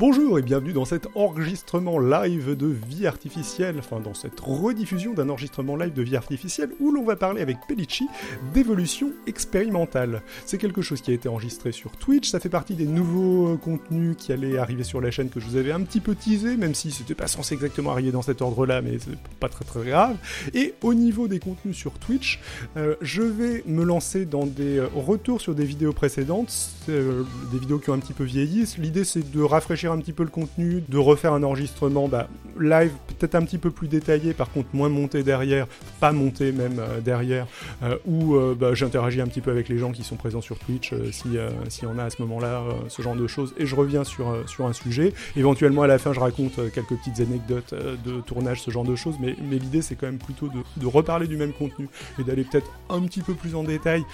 Bonjour et bienvenue dans cet enregistrement live de vie artificielle, enfin dans cette rediffusion d'un enregistrement live de vie artificielle où l'on va parler avec Pellicci d'évolution expérimentale. C'est quelque chose qui a été enregistré sur Twitch, ça fait partie des nouveaux euh, contenus qui allaient arriver sur la chaîne que je vous avais un petit peu teasé, même si c'était pas censé exactement arriver dans cet ordre-là, mais c'est pas très très grave. Et au niveau des contenus sur Twitch, euh, je vais me lancer dans des euh, retours sur des vidéos précédentes, des vidéos qui ont un petit peu vieilli. L'idée c'est de rafraîchir un petit peu le contenu, de refaire un enregistrement bah, live peut-être un petit peu plus détaillé, par contre moins monté derrière, pas monté même euh, derrière, euh, où euh, bah, j'interagis un petit peu avec les gens qui sont présents sur Twitch, si s'il y en a à ce moment-là, ce genre de choses, et je reviens sur, sur un sujet. Éventuellement à la fin je raconte quelques petites anecdotes de tournage, ce genre de choses, mais, mais l'idée c'est quand même plutôt de, de reparler du même contenu et d'aller peut-être un petit peu plus en détail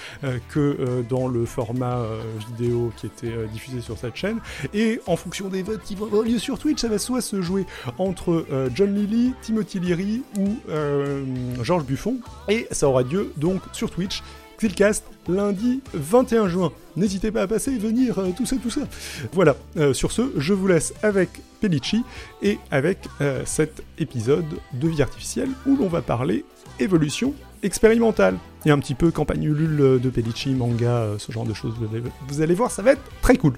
que dans le format vidéo qui était diffusé sur cette chaîne. Et en fonction des qui vont avoir lieu sur Twitch, ça va soit se jouer entre euh, John Lilly, Timothy Leary ou euh, Georges Buffon. Et ça aura lieu donc sur Twitch. Xilcast lundi 21 juin. N'hésitez pas à passer venir, euh, tout ça, tout ça. Voilà, Euh, sur ce, je vous laisse avec Pellicci et avec cet épisode de vie artificielle où l'on va parler évolution expérimentale. Et un petit peu campagne de Pellicci, manga, ce genre de choses. Vous allez voir, ça va être très cool.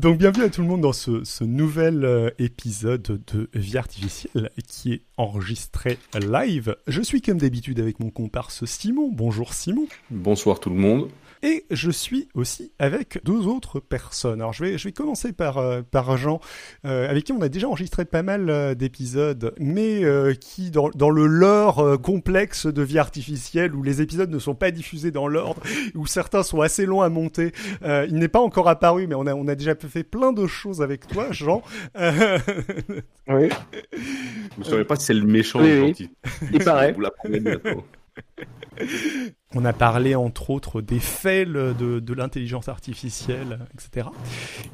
Donc bienvenue à tout le monde dans ce, nouvel euh, épisode de Vie Artificielle qui est enregistré live. Je suis comme d'habitude avec mon comparse Simon. Bonjour Simon. Bonsoir tout le monde. Et je suis aussi avec deux autres personnes. Alors je vais, je vais commencer par, euh, par Jean, euh, avec qui on a déjà enregistré pas mal euh, d'épisodes, mais euh, qui, dans, dans le lore euh, complexe de vie artificielle, où les épisodes ne sont pas diffusés dans l'ordre, où certains sont assez longs à monter, euh, il n'est pas encore apparu, mais on a, on a déjà fait plein de choses avec toi, Jean. Euh, Oui, Vous ne saurez pas si c'est le méchant Oui, ou le oui. gentil. il paraît. Vous l'apprenez bientôt. On a parlé entre autres des faits le- de, de l'intelligence artificielle, etc.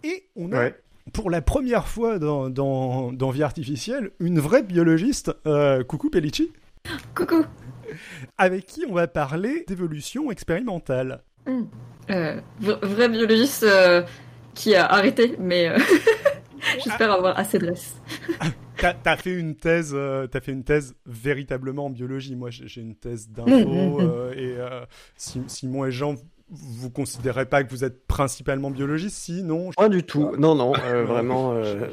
Et on a, Ouais. pour la première fois dans, dans, dans Vie artificielle, une vraie biologiste, euh, coucou Pellicci, Coucou. avec qui on va parler d'évolution expérimentale. Euh, v- vrai biologiste euh, qui a arrêté, mais euh, j'espère avoir assez de reste. T'as as fait une thèse, euh, t'as fait une thèse véritablement en biologie. Moi, j'ai j'ai une thèse d'info Mm, mm, mm. euh, et euh, Si- Simon et Jean, vous considérez pas que vous êtes principalement biologiste? Si, non? Pas du tout. Non, non, euh, vraiment. euh,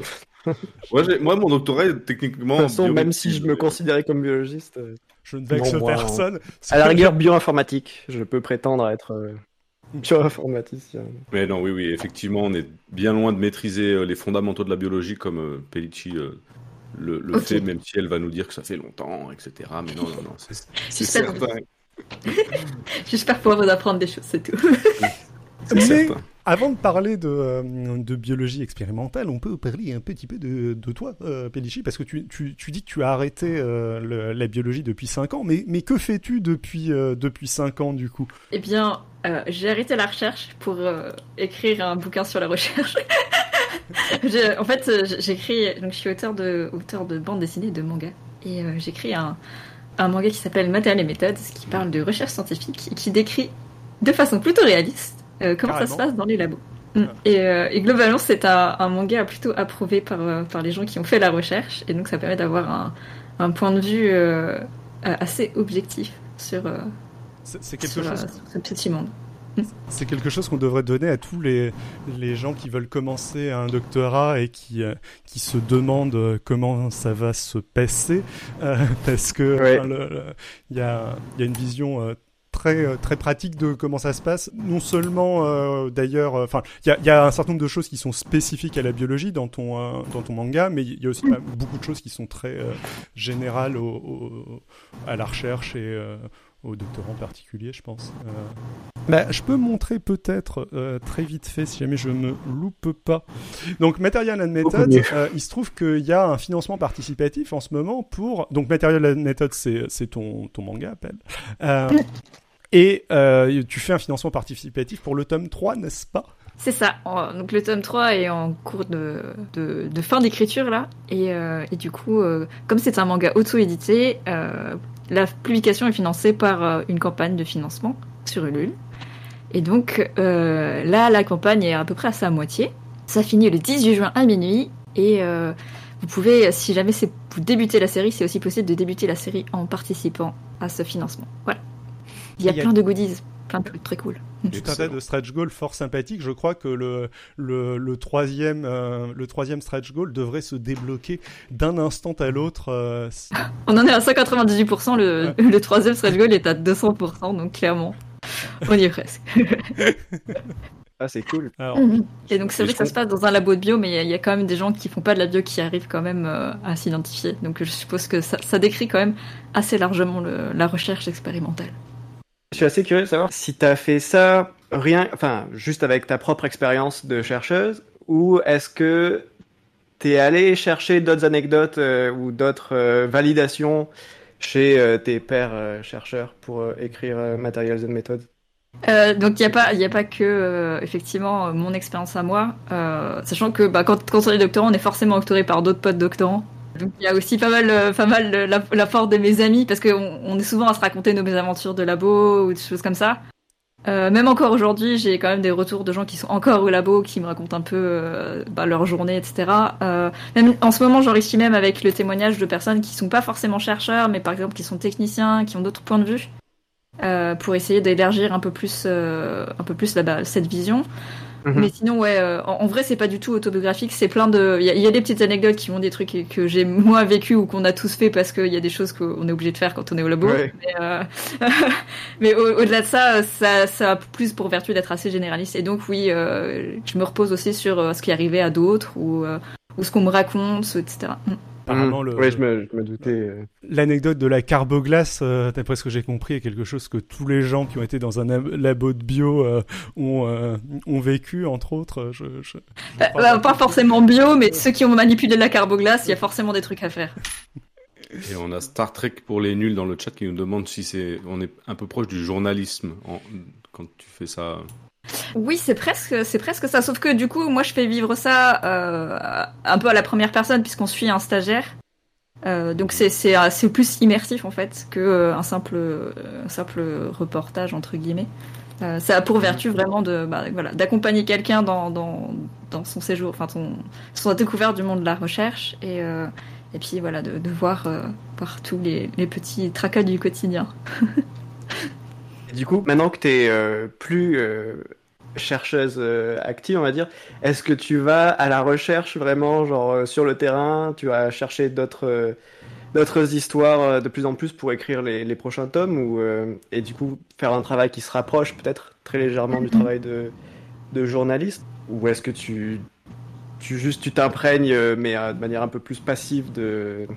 Moi, j'ai- moi, mon doctorat est techniquement. De toute façon, même si je me considérais comme biologiste, euh, Je ne vexe Non, moi, personne. à la rigueur bioinformatique, je peux prétendre être euh, bioinformaticien. Mais non, oui, oui, effectivement, on est bien loin de maîtriser euh, les fondamentaux de la biologie comme euh, Pellicci euh, le, fait, même si elle va nous dire que ça fait longtemps, etc. Mais non, non, non, c'est certain. j'espère pouvoir vous apprendre des choses, c'est tout. C'est Mais- certain. Avant de parler de, euh, de biologie expérimentale, on peut parler un petit peu de, toi, euh, parce que tu, dis que tu as arrêté euh, la biologie depuis 5 ans, mais, que fais-tu depuis, euh, depuis 5 ans du coup? Eh bien, euh, j'ai arrêté la recherche pour écrire un bouquin sur la recherche. En fait, j'écris, donc je suis auteur de, auteur de bande dessinée et de manga. Et j'écris un, un manga qui s'appelle Matériel et méthodes, qui parle de recherche scientifique et qui décrit de façon plutôt réaliste euh, comment ça se passe dans les labos. Mm. Et, euh, et globalement, c'est un, un manga plutôt approuvé par, euh, par les gens qui ont fait la recherche. Et donc, ça permet d'avoir un, un point de vue euh, assez objectif sur, euh, C'est c'est quelque sur, chose sur ce petit monde. C'est quelque chose qu'on devrait donner à tous les, les gens qui veulent commencer un doctorat et qui, qui se demandent comment ça va se passer. euh, parce que Ouais. enfin, il y, a, il y a une vision euh, très, euh, très pratique de comment ça se passe. Non seulement, euh, d'ailleurs, euh, enfin, il y a, il y a un certain nombre de choses qui sont spécifiques à la biologie dans ton, euh, dans ton manga, mais il y a aussi pas- beaucoup de choses qui sont très euh, générales au, au- à la recherche et euh, aux doctorants en particulier, je pense. Euh, bah, je peux montrer peut-être euh, très vite fait si jamais je me loupe pas. Donc Material and Method, euh, il se trouve qu'il y a un financement participatif en ce moment pour donc Material and Method, c'est c'est ton ton manga appelle. Et euh, tu fais un financement participatif pour le tome 3, n'est-ce pas? C'est ça. Donc le tome 3 est en cours de, fin d'écriture là. Et, euh, du coup, euh, comme c'est un manga auto-édité, la publication est financée par une campagne de financement sur Ulule. Et donc là, la campagne est à peu près à sa moitié. Ça finit le 18 juin à minuit. Et vous pouvez, si jamais vous débutez la série, c'est aussi possible de débuter la série en participant à ce financement. Voilà. Il y a Il y a- plein de goodies, plein de trucs très cool. Tout un tas de stretch goals fort sympathiques. Je crois que le, le, le troisième, euh, le troisième stretch goal devrait se débloquer d'un instant à l'autre. euh, On en est à 198%, le, le troisième stretch goal est à 200%, donc clairement, on y est presque. Ah, c'est cool. Alors, Et donc c'est vrai que ça se passe dans un labo de bio, mais il y a- il y, a quand même des gens qui font pas de la bio qui arrivent quand même euh, à s'identifier. Donc je suppose que ça, ça décrit quand même assez largement le- la recherche expérimentale. Je suis assez curieux de savoir si t'as fait ça rien, enfin, juste avec ta propre expérience de chercheuse, ou est-ce que t'es allé chercher d'autres anecdotes euh, ou d'autres euh, validations chez euh, tes pairs chercheurs pour écrire Materials and Methods donc il n'y a pas, y a pas que effectivement mon expérience à moi, sachant que bah, quand, quand on est doctorant, on est forcément doctoré par d'autres potes doctorants. Donc il y a aussi pas mal, euh, pas mal euh, la- l'apport de mes amis parce qu'on on est souvent à se raconter nos mésaventures de labo ou des choses comme ça. Euh, même encore aujourd'hui, j'ai quand même des retours de gens qui sont encore au labo, qui me racontent un peu euh, bah, leur journée, etc. Euh, même en ce moment, j'enrichis même avec le témoignage de personnes qui sont pas forcément chercheurs, mais par exemple qui sont techniciens, qui ont d'autres points de vue, euh, pour essayer d'élargir un peu plus, un peu plus là-bas cette vision. Mhm. Mais sinon, ouais, euh, en, en vrai, c'est pas du tout autobiographique. C'est plein de, il y, a- il y a des petites anecdotes qui vont des trucs que j'ai moi vécu ou qu'on a tous fait parce qu'il y a des choses qu'on est obligé de faire quand on est au labo. Ouais. Mais, euh, mais au- au-delà de ça, ça, ça a plus pour vertu d'être assez généraliste. Et donc, oui, euh, je me repose aussi sur euh, ce qui est arrivé à d'autres ou, euh, ou ce qu'on me raconte, etc. apparemment, le- Ouais, je me, je me doutais. euh. l'anecdote de la carboglace, euh, d'après ce que j'ai compris, est quelque chose que tous les gens qui ont été dans un ab- labo de bio euh, ont, euh, ont vécu, entre autres. Je, je- je crois bah, pas. pas forcément bio, mais ceux qui ont manipulé la carboglace, il y a forcément des trucs à faire. Et on a Star Trek pour les nuls dans le chat qui nous demande si c'est, on est un peu proche du journalisme en- quand tu fais ça. Oui, c'est presque, c'est presque ça. Sauf que du coup, moi, je fais vivre ça euh, un peu à la première personne puisqu'on suit un stagiaire. Euh, donc c'est c'est euh, c'est plus immersif en fait que un simple un simple reportage entre guillemets. Ça a pour vertu vraiment de bah, voilà d'accompagner quelqu'un dans, dans son séjour, enfin son son découverte du monde de la recherche et et puis voilà de, voir voir tous les petits tracas du quotidien. Du coup, maintenant que t'es euh, plus euh, chercheuse euh, active, on va dire, est-ce que tu vas à la recherche vraiment, genre sur le terrain, tu vas chercher d'autres d'autres histoires de plus en plus pour écrire les, prochains tomes ou et du coup faire un travail qui se rapproche peut-être très légèrement du travail de journaliste? Ou est-ce que tu tu juste tu t'imprègnes mais de manière un peu plus passive de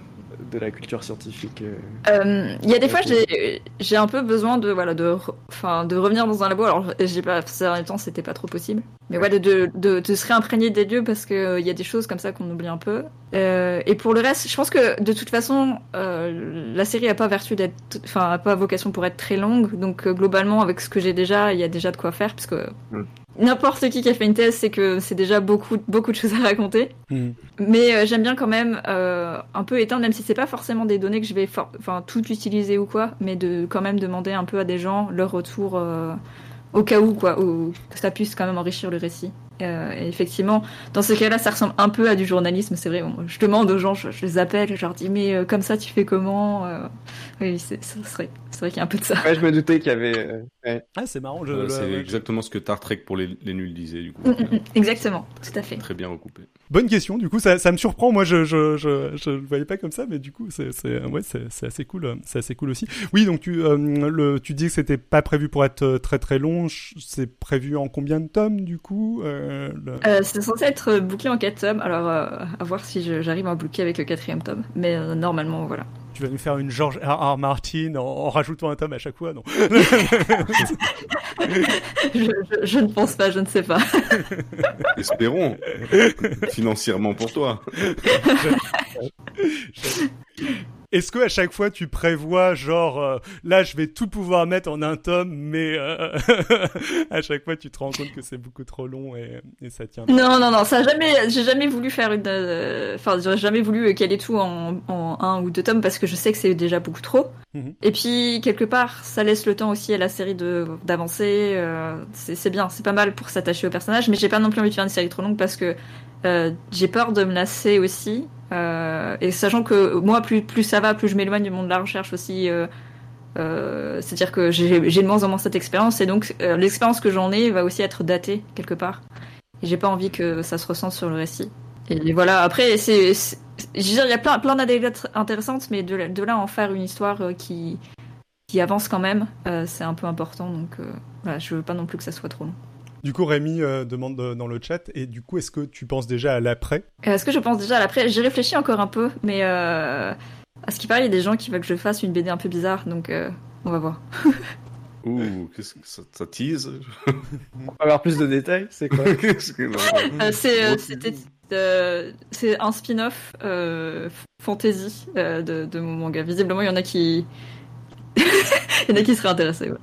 de la culture scientifique euh. Euh, Il y a des fois, j'ai j'ai un peu besoin de voilà de re- enfin de revenir dans un labo. Alors j'ai pas ces derniers temps, c'était pas trop possible. Mais voilà de, de de se réimprégner des lieux parce que euh, il y a des choses comme ça qu'on oublie un peu. Euh, et pour le reste, je pense que de toute façon, euh, la série a pas vertu d'être, enfin a pas vocation pour être très longue. Donc euh, globalement, avec ce que j'ai déjà, il y a déjà de quoi faire puisque Mm. N'importe qui qui a fait une thèse, c'est que c'est déjà beaucoup beaucoup de choses à raconter. Hmm. Mais euh, j'aime bien quand même euh, un peu éteindre, même si c'est pas forcément des données que je vais enfin tout utiliser ou quoi, mais de quand même demander un peu à des gens leur retour euh, au cas où quoi, ou que ça puisse quand même enrichir le récit. Euh, et effectivement, dans ce cas-là, ça ressemble un peu à du journalisme, c'est vrai. Bon, je demande aux gens, je, je les appelle, je leur dis mais euh, comme ça tu fais comment euh, Oui, c'est vrai, c'est vrai qu'il y a un peu de ça. Ouais, je me doutais qu'il y avait ouais. Ah, c'est marrant. Je, Euh, c'est ouais, exactement ce que Star Trek pour les, les nuls disait du coup. Mm, mm, mm, Exactement, tout à fait. Très bien recoupé. Bonne question. Du coup, ça, ça me surprend. Moi, je je je je le voyais pas comme ça, mais du coup, c'est c'est ouais, c'est c'est assez cool. C'est assez cool aussi. Oui, donc tu euh, le tu dis que c'était pas prévu pour être très très long. C'est prévu en combien de tomes du coup euh, le- Euh, c'est censé être bouclé en 4 tomes, alors euh, à voir si je- j'arrive à boucler avec le quatrième tome. Mais euh, normalement, voilà. Tu vas nous faire une George R. R. Martin en, en rajoutant un tome à chaque fois, non je, je- je ne pense pas, je ne sais pas. Espérons financièrement pour toi. est-ce que à chaque fois tu prévois genre euh, là je vais tout pouvoir mettre en un tome, mais euh, à chaque fois tu te rends compte que c'est beaucoup trop long et, et ça tient. Non non non, ça a jamais, j'ai jamais voulu faire une, enfin j'aurais jamais voulu caler tout en, en un ou deux tomes parce que je sais que c'est déjà beaucoup trop. Mhm. Et puis quelque part, ça laisse le temps aussi à la série de d'avancer. euh, c'est bien, c'est pas mal pour s'attacher au personnage, mais j'ai pas non plus envie de faire une série trop longue parce que euh, j'ai peur de me lasser aussi. Euh, et sachant que moi, plus plus ça va, plus je m'éloigne du monde de la recherche aussi. euh, euh, C'est-à-dire que j'ai de moins en moins cette expérience et donc l'expérience que j'en ai va aussi être datée quelque part. Et j'ai pas envie que ça se ressente sur le récit. Et voilà, après, il y a plein, plein d'anecdotes intéressantes, mais de, là- en faire une histoire qui, qui avance quand même, c'est un peu important. Donc voilà, je veux pas non plus que ça soit trop long. Du coup, Rémi euh, demande euh, dans le chat, et du coup, est-ce que tu penses déjà à l'après? Euh, Est-ce que je pense déjà à l'après? J'y réfléchis encore un peu, mais euh, à ce qui paraît, il y a des gens qui veulent que je fasse une BD un peu bizarre, donc euh, on va voir. Ouh, qu'est-ce que ça, ça tease? On peut avoir plus de détails, c'est quoi? Euh, c'est, Gros c'était, euh, c'est un spin-off euh, fantasy euh, de, de mon manga. Visiblement, il y en a qui, il y en a qui seraient intéressés. ouais.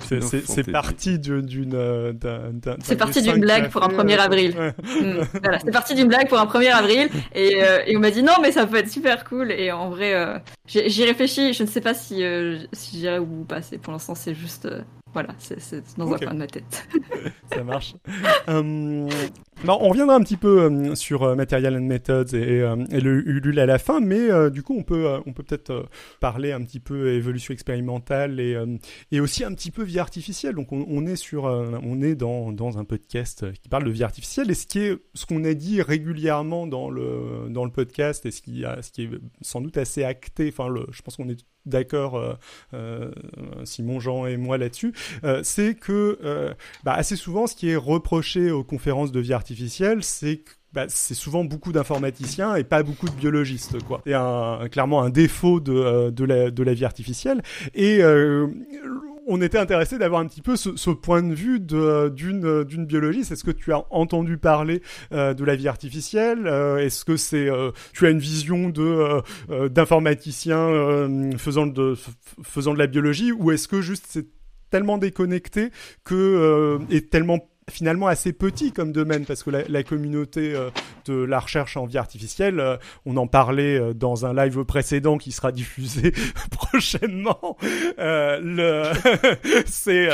C'est- parti d'une. d'une, d'un- d'un- C'est parti d'une blague pour un fait, 1er euh, avril. Mm, voilà, c'est parti d'une blague pour un 1er avril et, euh, et on m'a dit non mais ça peut être super cool et en vrai euh, j'ai- j'y réfléchis, je ne sais pas si, euh, si j'irai ou pas, c'est pour l'instant c'est juste euh, voilà, c'est c'est dans Ok. un coin de ma tête. Ça marche. Euh, bon, on reviendra un petit peu euh, sur euh, Material and Methods et, euh, et le Ulule à la fin, mais euh, du coup, on peut, euh, on peut peut-être euh, parler un petit peu évolution expérimentale et, et aussi un petit peu vie artificielle. Donc, on, on est sur, on est dans, dans un podcast qui parle de vie artificielle et ce qui est, ce qu'on a dit régulièrement dans le, dans le podcast et ce qui, ce qui est sans doute assez acté. Enfin, le, je pense qu'on est d'accord, euh, euh, Simon, Jean et moi là-dessus, euh, c'est que bah, assez souvent, ce qui est reproché aux conférences de vie artificielle, bah, c'est souvent beaucoup d'informaticiens et pas beaucoup de biologistes. C'est clairement un défaut de, euh, de, la, de vie artificielle. Et euh, on était intéressé d'avoir un petit peu ce, point de vue de- d'une d'une biologiste. Est-ce que tu as entendu parler euh, de la vie artificielle Euh, Est-ce que euh, tu as une vision de euh, euh, d'informaticien euh, faisant de faisant de la biologie ou est-ce que juste c'est tellement déconnecté que euh, est tellement finalement assez petit comme domaine parce que la, la communauté euh, de la recherche en vie artificielle, euh, on en parlait euh, dans un live précédent qui sera diffusé prochainement. Le c'est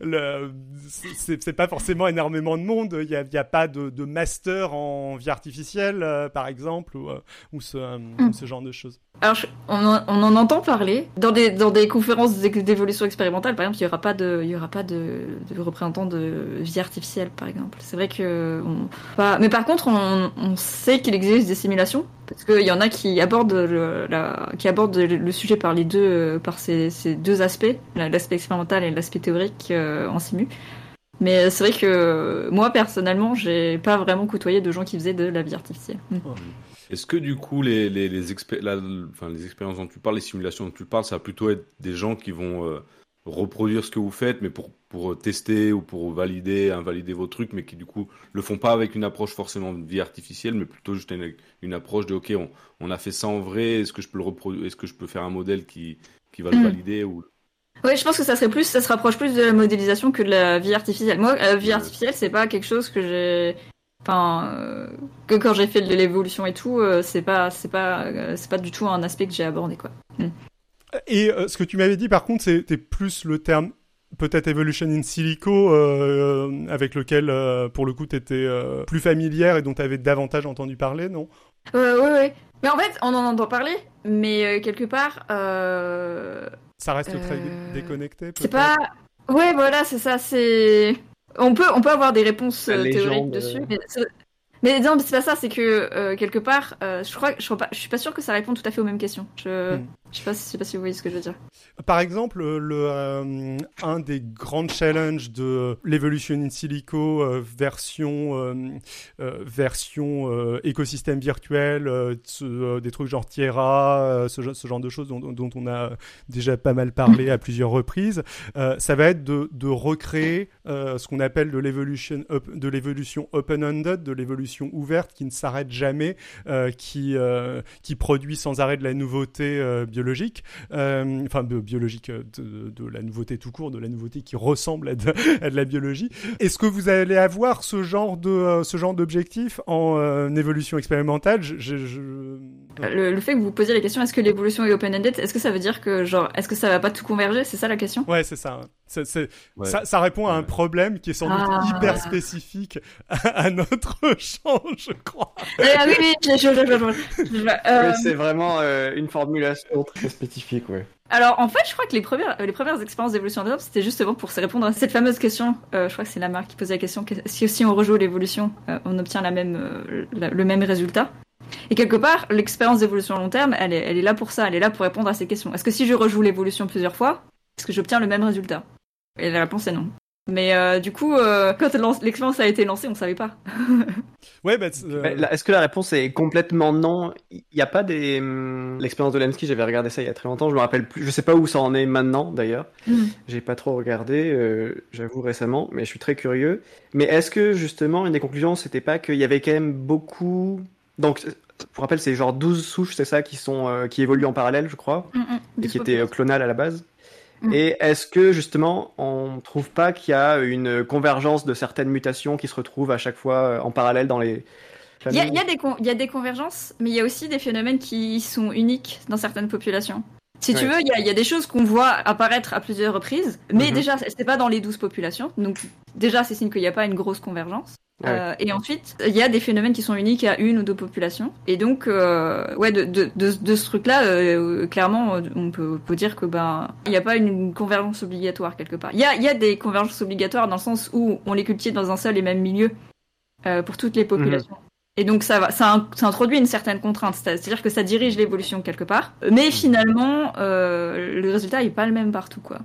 le c'est c'est pas forcément énormément de monde. Il y a, il y a pas de, de master en vie artificielle par exemple ou, euh, ou ce, genre de choses. Alors je- on, en, on en entend parler dans des dans des conférences d'é- d'évolution expérimentale par exemple, il y aura pas de il y aura pas de, de représentants de vie artificielle par exemple. C'est vrai que mais par contre on, sait qu'il existe des simulations parce qu'il y en a qui abordent le, la, qui abordent le, sujet par les deux euh, par ces, ces deux aspects, la- l'aspect expérimental et l'aspect théorique euh, en simu. Mais c'est vrai que moi personnellement, j'ai pas vraiment côtoyé de gens qui faisaient de la vie artificielle. Mm. Est-ce que du coup, les, les, expériences dont tu parles, les simulations dont tu parles, ça va plutôt être des gens qui vont euh, reproduire ce que vous faites, mais pour, pour euh, tester ou pour valider, invalider vos trucs, mais qui du coup le font pas avec une approche forcément de vie artificielle, mais plutôt juste une, une approche de OK, on, on a fait ça en vrai, est-ce que je peux le reproduire, est-ce que je peux faire un modèle qui, qui va le Mm. valider ou... Ouais, je pense que ça serait plus, ça se rapproche plus de la modélisation que de la vie artificielle. Moi, la vie Ouais. artificielle, c'est pas quelque chose que j'ai, enfin, euh, que quand j'ai fait de l'évolution et tout, euh, c'est pas, c'est pas, euh, c'est pas du tout un aspect que j'ai abordé, quoi. Et euh, ce que tu m'avais dit par contre, c'était plus le terme peut-être Evolution in Silico euh, avec lequel euh, pour le coup tu étais plus familière et dont tu avais davantage entendu parler, non? Euh, ouais, ouais. Mais en fait, on en entend parler, mais euh, quelque part, euh, Ça reste très Euh, déconnecté. c'est pas. Ouais, voilà, c'est ça. C'est. On peut, on peut avoir des réponses euh, théoriques dessus, euh. mais, c'est- mais non, mais c'est pas ça. C'est que euh, quelque part, euh, je crois, je crois pas, je suis pas sûre que ça répond tout à fait aux mêmes questions. Je... Hmm. Je sais pas, je sais pas si vous voyez ce que je veux dire. Par exemple, le, euh, un des grands challenges de l'Evolution in Silico euh, version euh, euh version euh, écosystème virtuel, des trucs genre Tierra, ce, genre de choses dont, on a déjà pas mal parlé à plusieurs reprises, ça va être de, de recréer ce qu'on appelle de l'évolution de l'évolution open-ended, de l'évolution ouverte qui ne s'arrête jamais, qui qui produit sans arrêt de la nouveauté biologique, enfin biologique, euh, de, de, la nouveauté tout court, de la nouveauté qui ressemble à de, la biologie. Est-ce que vous allez avoir ce genre de euh, ce genre d'objectif en euh, évolution expérimentale? Le, le, fait que vous posiez la question, est-ce que l'évolution est open-ended, est-ce que ça veut dire que genre, est-ce que ça va pas tout converger C'est ça la question? Ouais, c'est ça. C'est, c'est, ouais. ça. Ça répond à un problème qui est sans doute ah. hyper spécifique à, à, notre champ, je crois. Ah oui, oui, je, je, je, euh... C'est vraiment euh, une formulation très spécifique, ouais. Alors en fait, je crois que les premières, les premières expériences d'évolution de c'était justement pour se répondre à cette fameuse question. Euh, je crois que c'est la marque qui posait la question si si on rejoue l'évolution, euh, on obtient la même, euh, la, le même résultat? Et quelque part, l'expérience d'évolution à long terme, elle est, elle est là pour ça, elle est là pour répondre à ces questions. Est-ce que si je rejoue l'évolution plusieurs fois, est-ce que j'obtiens le même résultat? Et la réponse est non. Mais euh, du coup, euh, quand l'expérience a été lancée, on savait pas. ouais, bah, euh... Est-ce que la réponse est complètement non? Il n'y a pas des hum, l'expérience de Lensky. J'avais regardé ça il y a très longtemps. Je me rappelle plus. Je sais pas où ça en est maintenant d'ailleurs. Mm. J'ai pas trop regardé, euh, j'avoue récemment, mais je suis très curieux. Mais est-ce que justement une des conclusions, c'était pas qu'il y avait quand même beaucoup donc, pour rappel, c'est genre 12 souches, c'est ça, qui sont euh, qui évoluent en parallèle, je crois, mm -hmm. et qui étaient euh, clonales à la base. Mm. Et est-ce que justement, on trouve pas qu'il y a une convergence de certaines mutations qui se retrouvent à chaque fois euh, en parallèle dans les il y, y y a des convergences, mais il y a aussi des phénomènes qui sont uniques dans certaines populations. Si tu veux, il y, a, il y, a, des choses qu'on voit apparaître à plusieurs reprises, mais mm -hmm. déjà, c'est pas dans les 12 populations. Donc, déjà, c'est signe qu'il n'y a pas une grosse convergence. Ouais. Euh, et ensuite, il y a des phénomènes qui sont uniques à une ou deux populations. Et donc, euh, ouais, de, de, de, de ce truc-là, euh, clairement, on peut, peut, dire que ben, il n'y a pas une convergence obligatoire quelque part. Il y a, y a des convergences obligatoires dans le sens où on les cultive dans un seul et même milieu euh, pour toutes les populations. Mmh. Et donc ça va, ça, ça, introduit une certaine contrainte, c'est-à-dire que ça dirige l'évolution quelque part. Mais finalement, euh, le résultat n'est pas le même partout, quoi.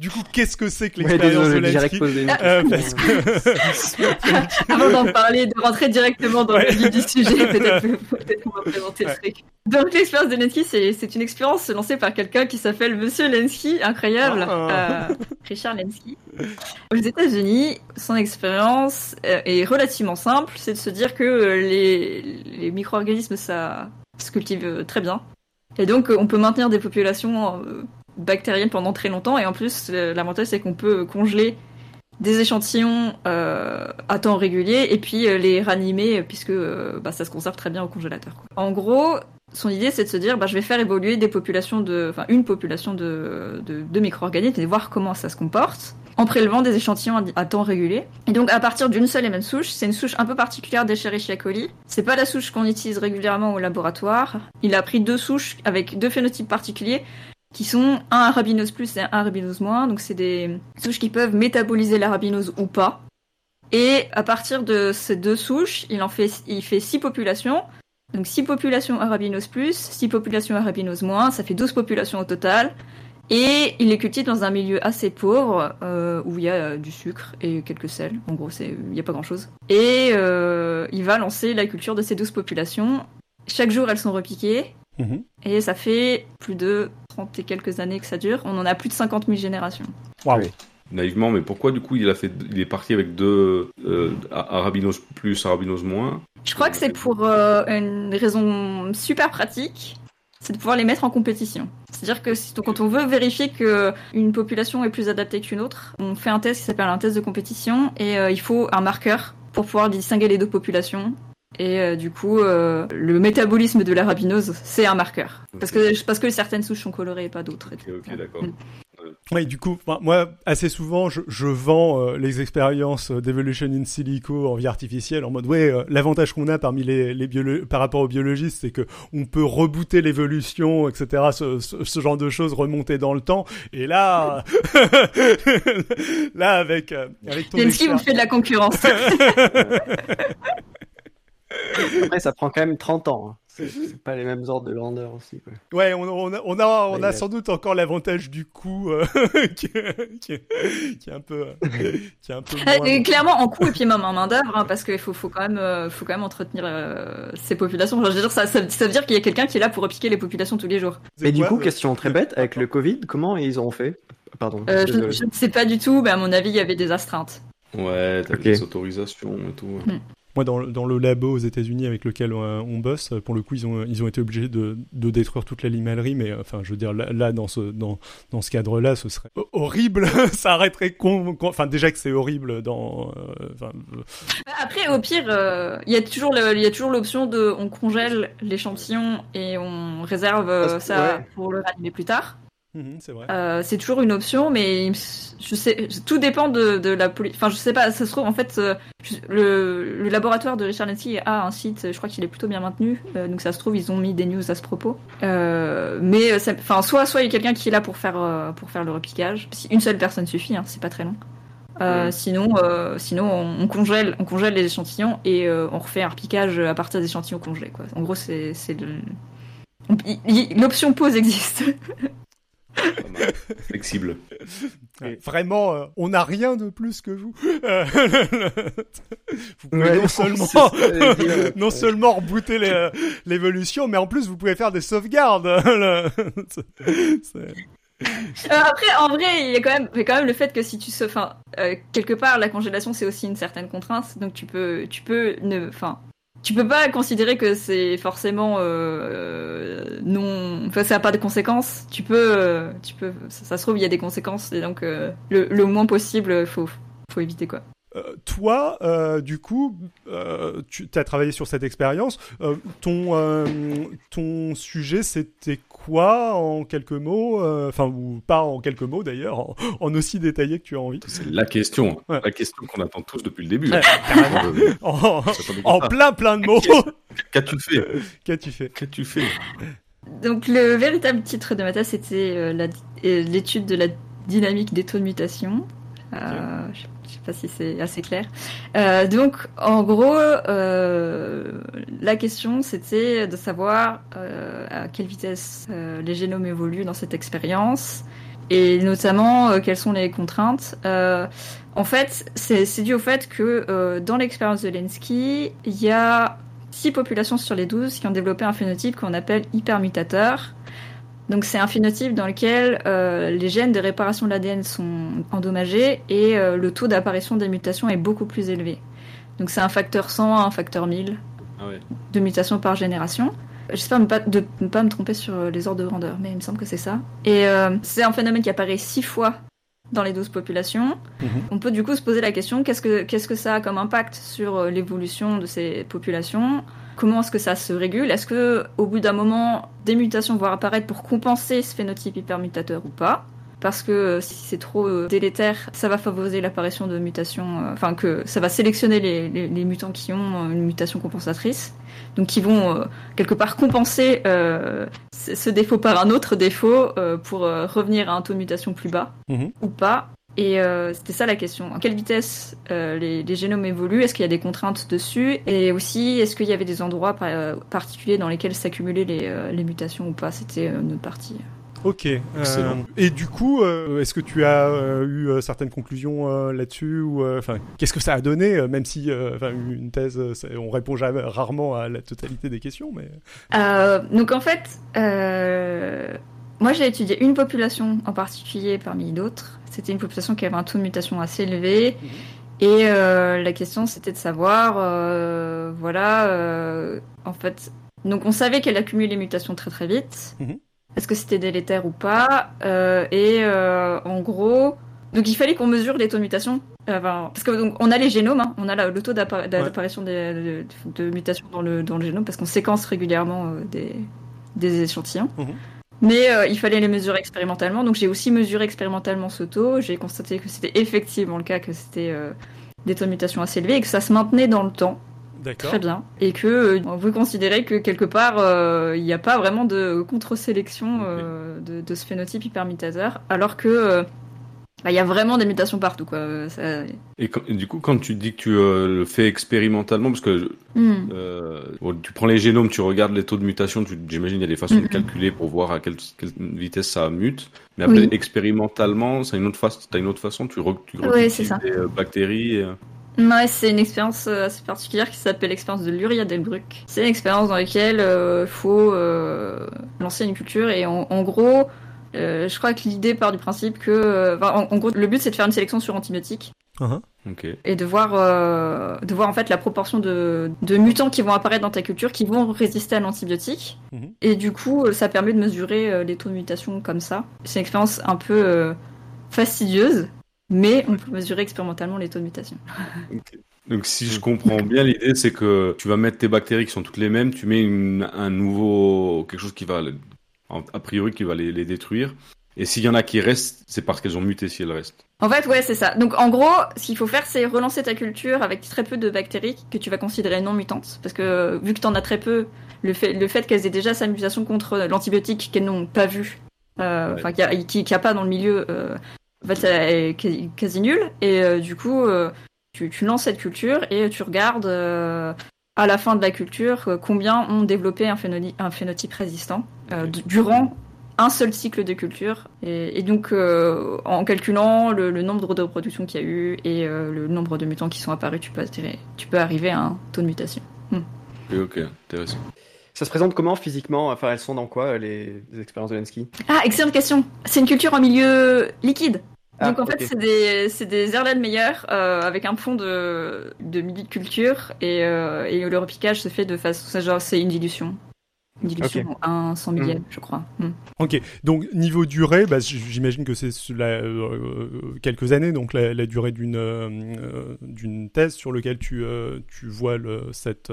Du coup, qu'est-ce que c'est que l'expérience ouais, de Lensky euh, parce que... Avant d'en parler, de rentrer directement dans ouais. le vif du sujet, peut-être peut va présenter ouais. le truc. Donc l'expérience de Lensky, c'est une expérience lancée par quelqu'un qui s'appelle Monsieur Lensky, incroyable, oh. euh, Richard Lensky. Aux États-Unis, son expérience euh, est relativement simple, c'est de se dire que euh, les, les micro-organismes, ça se cultive très bien. Et donc, on peut maintenir des populations bactérienne pendant très longtemps. Et en plus, l'avantage, c'est qu'on peut congeler des échantillons euh, à temps régulier et puis euh, les ranimer puisque euh, bah, ça se conserve très bien au congélateur. En gros, son idée, c'est de se dire, bah, je vais faire évoluer des populations de, enfin, une population de, de, de micro-organismes et voir comment ça se comporte en prélevant des échantillons à temps régulier. Et donc, à partir d'une seule et même souche, c'est une souche un peu particulière d'Escherichia coli. C'est pas la souche qu'on utilise régulièrement au laboratoire. Il a pris deux souches avec deux phénotypes particuliers qui sont un arabinose plus et un arabinose moins. Donc c'est des souches qui peuvent métaboliser l'arabinose ou pas. Et à partir de ces deux souches, il en fait, il fait six populations. Donc six populations arabinose plus, six populations arabinose moins, ça fait 12 populations au total. Et il les cultive dans un milieu assez pauvre euh, où il y a euh, du sucre et quelques sels. En gros, il n'y a pas grand-chose. Et euh, il va lancer la culture de ces 12 populations. Chaque jour, elles sont repiquées. Mmh. Et ça fait plus de 30 et quelques années que ça dure. On en a plus de 50 000 générations. Wow. Oui. Naïvement, mais pourquoi du coup il a fait, il est parti avec deux euh, arabinos plus, arabinos moins? Je crois que c'est pour euh, une raison super pratique, c'est de pouvoir les mettre en compétition. C'est-à-dire que si, quand on veut vérifier qu'une population est plus adaptée qu'une autre, on fait un test qui s'appelle un test de compétition et euh, il faut un marqueur pour pouvoir distinguer les deux populations et euh, du coup, euh, le métabolisme de l'arabinose, c'est un marqueur. Okay. Parce, que, parce que certaines souches sont colorées et pas d'autres. Ok, d'accord. Mm. Oui, du coup, moi, assez souvent, je, je vends euh, les expériences d'Evolution in Silico en vie artificielle en mode, ouais, euh, l'avantage qu'on a parmi les, les par rapport aux biologistes, c'est que on peut rebooter l'évolution, etc., ce, ce, ce, genre de choses, remonter dans le temps. Et là, là, avec, euh, avec ton... Vous fait de la concurrence. après, ça prend quand même 30 ans. hein. C'est pas les mêmes ordres de grandeur aussi. Quoi. Ouais, on, on a, on a, on sans doute encore l'avantage du coût euh, qui, est- qui est- qui est un peu, qui est un peu moins- et clairement en coût et puis même en main d'œuvre hein, parce qu'il faut, faut quand même euh, faut quand même entretenir euh, ces populations. Enfin, je veux dire, ça, ça, ça veut dire qu'il y a quelqu'un qui est là pour repiquer les populations tous les jours. Mais du coup, question très bête, avec le Covid, comment ils ont fait? Pardon. Euh, je, ne sais pas du tout, mais à mon avis il y avait des astreintes. Ouais, t'as Ok. des autorisations et tout. Moi, dans, le- dans le labo aux États-Unis avec lequel euh, on bosse, euh, pour le coup, ils ont, ils ont été obligés de, de détruire toute la limaillerie, mais euh, enfin, je veux dire, là, là, dans ce, dans, dans ce cadre-là, ce serait ho- horrible. ça arrêterait con, con- Enfin, déjà que c'est horrible dans. euh, enfin, euh, Après, au pire, euh, il y a toujours le- il y a toujours l'option de on congèle l'échantillon et on réserve euh, ça ouais. pour le ranimer plus tard. Mhm, c'est vrai. Euh, c'est toujours une option, mais je sais, tout dépend de, de la police. Enfin, je sais pas, ça se trouve, en fait, euh, je- le, le laboratoire de Richard Lenski a un site, je crois qu'il est plutôt bien maintenu, euh, donc ça se trouve, ils ont mis des news à ce propos. Euh, mais, enfin, soit, soit il y a quelqu'un qui est là pour faire, pour faire le repiquage. Si une seule personne suffit, hein, c'est pas très long. Euh. Sinon, euh, sinon on, on congèle, on congèle les échantillons et euh, on refait un repiquage à partir des échantillons congelés. Quoi. En gros, c'est l'option pause existe. Flexible. Vraiment, euh, on n'a rien de plus que vous. Euh, vous pouvez Ouais, non seulement, dire. non seulement rebooter les- l'évolution, mais en plus vous pouvez faire des sauvegardes. Euh, après, en vrai, il y a quand même, quand le fait que si tu se, enfin, euh, quelque part, la congélation c'est aussi une certaine contrainte, donc tu peux, tu peux ne, enfin, tu peux pas considérer que c'est forcément euh, non, enfin, ça a pas de conséquences. Tu peux, euh, tu peux, ça, se trouve il y a des conséquences et donc euh, le, moins possible, faut, faut éviter quoi. Toi, du coup, tu as travaillé sur cette expérience. Ton, ton sujet, c'était quoi en quelques mots euh, Enfin, ou pas en quelques mots d'ailleurs, en, en aussi détaillé que tu as envie. C'est la question. Ouais. La question qu'on attend tous depuis le début. Ouais, En, plein plein de mots. Qu'as-tu fait Qu'as-tu fait Qu'as-tu fait Donc le véritable titre de ma thèse c'était euh, euh, l'étude de la dynamique des taux de mutation. Euh, je sais pas si c'est assez clair. Euh, donc en gros, euh, la question c'était de savoir euh, à quelle vitesse les génomes évoluent dans cette expérience et notamment quelles sont les contraintes. En fait, c'est dû au fait que dans l'expérience de Lenski, il y a 6 populations sur les 12 qui ont développé un phénotype qu'on appelle hypermutateur. Donc c'est un phénotype dans lequel euh, les gènes de réparation de l'ADN sont endommagés et euh, le taux d'apparition des mutations est beaucoup plus élevé. Donc c'est un facteur 100 à un facteur 1000 Ah ouais. de mutations par génération. J'espère ne pas, de ne pas me tromper sur euh, les ordres de grandeur, mais il me semble que c'est ça. Et euh, c'est un phénomène qui apparaît six fois dans les 12 populations. Mhm. On peut du coup se poser la question qu'est-ce que, qu'est-ce que ça a comme impact sur l'évolution de ces populations? Comment est-ce que ça se régule? Est-ce que au bout d'un moment, des mutations vont apparaître pour compenser ce phénotype hypermutateur ou pas? Parce que euh, si c'est trop euh, délétère, ça va favoriser l'apparition de mutations, euh, enfin que ça va sélectionner les, les- les mutants qui ont une mutation compensatrice, donc qui vont euh, quelque part compenser euh, ce défaut par un autre défaut pour revenir à un taux de mutation plus bas Mhm. ou pas. Et euh, c'était ça la question. À quelle vitesse euh, les, les génomes évoluent? Est-ce qu'il y a des contraintes dessus? Et aussi, est-ce qu'il y avait des endroits par- euh, particuliers dans lesquels s'accumulaient les, euh, les mutations ou pas? C'était euh, notre partie. Ok. euh, Excellent. et du coup, euh, est-ce que tu as euh, eu certaines conclusions euh, là-dessus ou euh, enfin, qu'est-ce que ça a donné euh, Même si, euh, enfin, une thèse, on répond jamais, rarement à la totalité des questions, mais Euh, donc en fait, euh, moi j'ai étudié une population en particulier parmi d'autres. C'était une population qui avait un taux de mutation assez élevé. Et euh, la question c'était de savoir, euh, voilà, euh, en fait, donc on savait qu'elle accumulait les mutations très très vite. Mhm. Est-ce que c'était délétère ou pas? Et en gros, donc il fallait qu'on mesure les taux de mutation. Enfin, parce que donc on a les génomes, hein, on a la- le taux d'appar- d'apparition de, de mutations dans le, dans le génome parce qu'on séquence régulièrement des, des échantillons. Mhm. Mais euh, il fallait les mesurer expérimentalement, donc j'ai aussi mesuré expérimentalement ce taux. J'ai constaté que c'était effectivement le cas, que c'était euh, des taux de mutation assez élevés et que ça se maintenait dans le temps. d'accord. Très bien. Et que euh, on peut considérer que quelque part, euh, il n'y a pas vraiment de contre-sélection de, de ce phénotype hypermutateur, alors que il y a vraiment des mutations partout, quoi. Ça- Et, quand- et du coup, quand tu dis que tu euh, le fais expérimentalement, parce que Hmm. euh, bon, tu prends les génomes, tu regardes les taux de mutation, j'imagine il y a des façons de Mhm. calculer pour voir à quelle, quelle vitesse ça mute. Mais après, Oui. expérimentalement, c'est une autre façon. T'as une autre façon. Tu, re, tu ça. des euh, bactéries. et, Ouais, c'est une expérience assez particulière qui s'appelle l'expérience de Luria Delbruck. C'est une expérience dans laquelle il faut lancer une culture et en, en gros, euh, je crois que l'idée part du principe que, euh, en, en gros, le but c'est de faire une sélection sur antibiotiques. Ok. et de voir, euh, de voir en fait la proportion de, de mutants qui vont apparaître dans ta culture qui vont résister à l'antibiotique. Mhm. Et du coup, ça permet de mesurer euh, les taux de mutation comme ça. C'est une expérience un peu euh, fastidieuse, mais on peut mesurer expérimentalement les taux de mutation. Donc si je comprends bien, l'idée c'est que tu vas mettre tes bactéries qui sont toutes les mêmes, tu mets une- un nouveau quelque chose qui va a priori qui va les, les détruire. Et s'il y en a qui restent, c'est parce qu'elles ont muté si elles restent. En fait, ouais, c'est ça. Donc, en gros, ce qu'il faut faire, c'est relancer ta culture avec très peu de bactéries que tu vas considérer non mutantes. Parce que, vu que t'en as très peu, le fait, le fait qu'elles aient déjà sa mutation contre l'antibiotique qu'elles n'ont pas vu, euh, Ouais. enfin, qu'il y a- a pas dans le milieu, euh, en fait, elle est quasi, nulle. Et euh, du coup, euh, tu, tu lances cette culture et tu regardes euh, à la fin de la culture euh, combien ont développé un, phénotype, un phénotype résistant euh, d- durant un seul cycle de culture. Et, et donc, euh, en calculant le, le nombre de reproductions qu'il y a eu et euh, le nombre de mutants qui sont apparus, tu peux, atterrir- tu peux arriver à un taux de mutation. Et ok, intéressant. Ça se présente comment physiquement? Enfin, elles sont dans quoi les, les expériences de Lensky Ah, excellente question. C'est une culture en milieu liquide. Ah, Donc en fait, c'est des, c'est des euh, avec un fond de, de milieu de culture et, euh, et le repiquage se fait de façon. c'est Genre, c'est une dilution. Une dilution en un cent millième, je crois. Hmm. Ok, donc niveau durée, bah, j'imagine que c'est euh, euh, quelques années, donc la, la durée d'une euh, d'une thèse sur laquelle tu, euh, tu vois le, cette,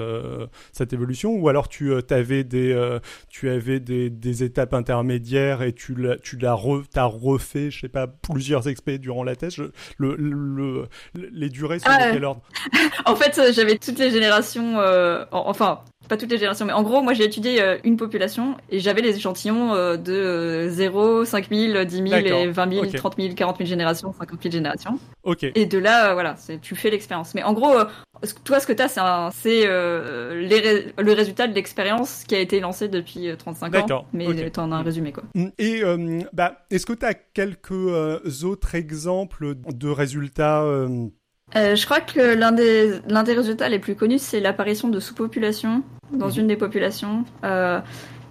cette évolution, ou alors tu avais, des, tu avais des, des étapes intermédiaires et tu l'as tu l'as re, t'as refait, je sais pas, plusieurs expés durant la thèse. Je- le, le, le- les durées sont Ah, de quel ordre? En fait, j'avais toutes les générations, en- enfin, pas toutes les générations, mais en gros, moi j'ai étudié euh, une population et j'avais les échantillons euh, de euh, 0, 5000, 10 000 et D'accord. 20 000, Ok. 30 000, 40 000 générations, 50 000 générations. Ok. Et de là, euh, voilà, tu fais l'expérience. Mais en gros, toi, ce que tu as, c'est ré- le résultat de l'expérience qui a été lancée depuis euh, 35 ans. Mais ok. tu en as un résumé, quoi. Mm, Et bah, est-ce que tu as quelques autres exemples de résultats euh, je crois que l'un des, l'un des résultats les plus connus, c'est l'apparition de sous-populations dans Mhm. une des populations. Euh,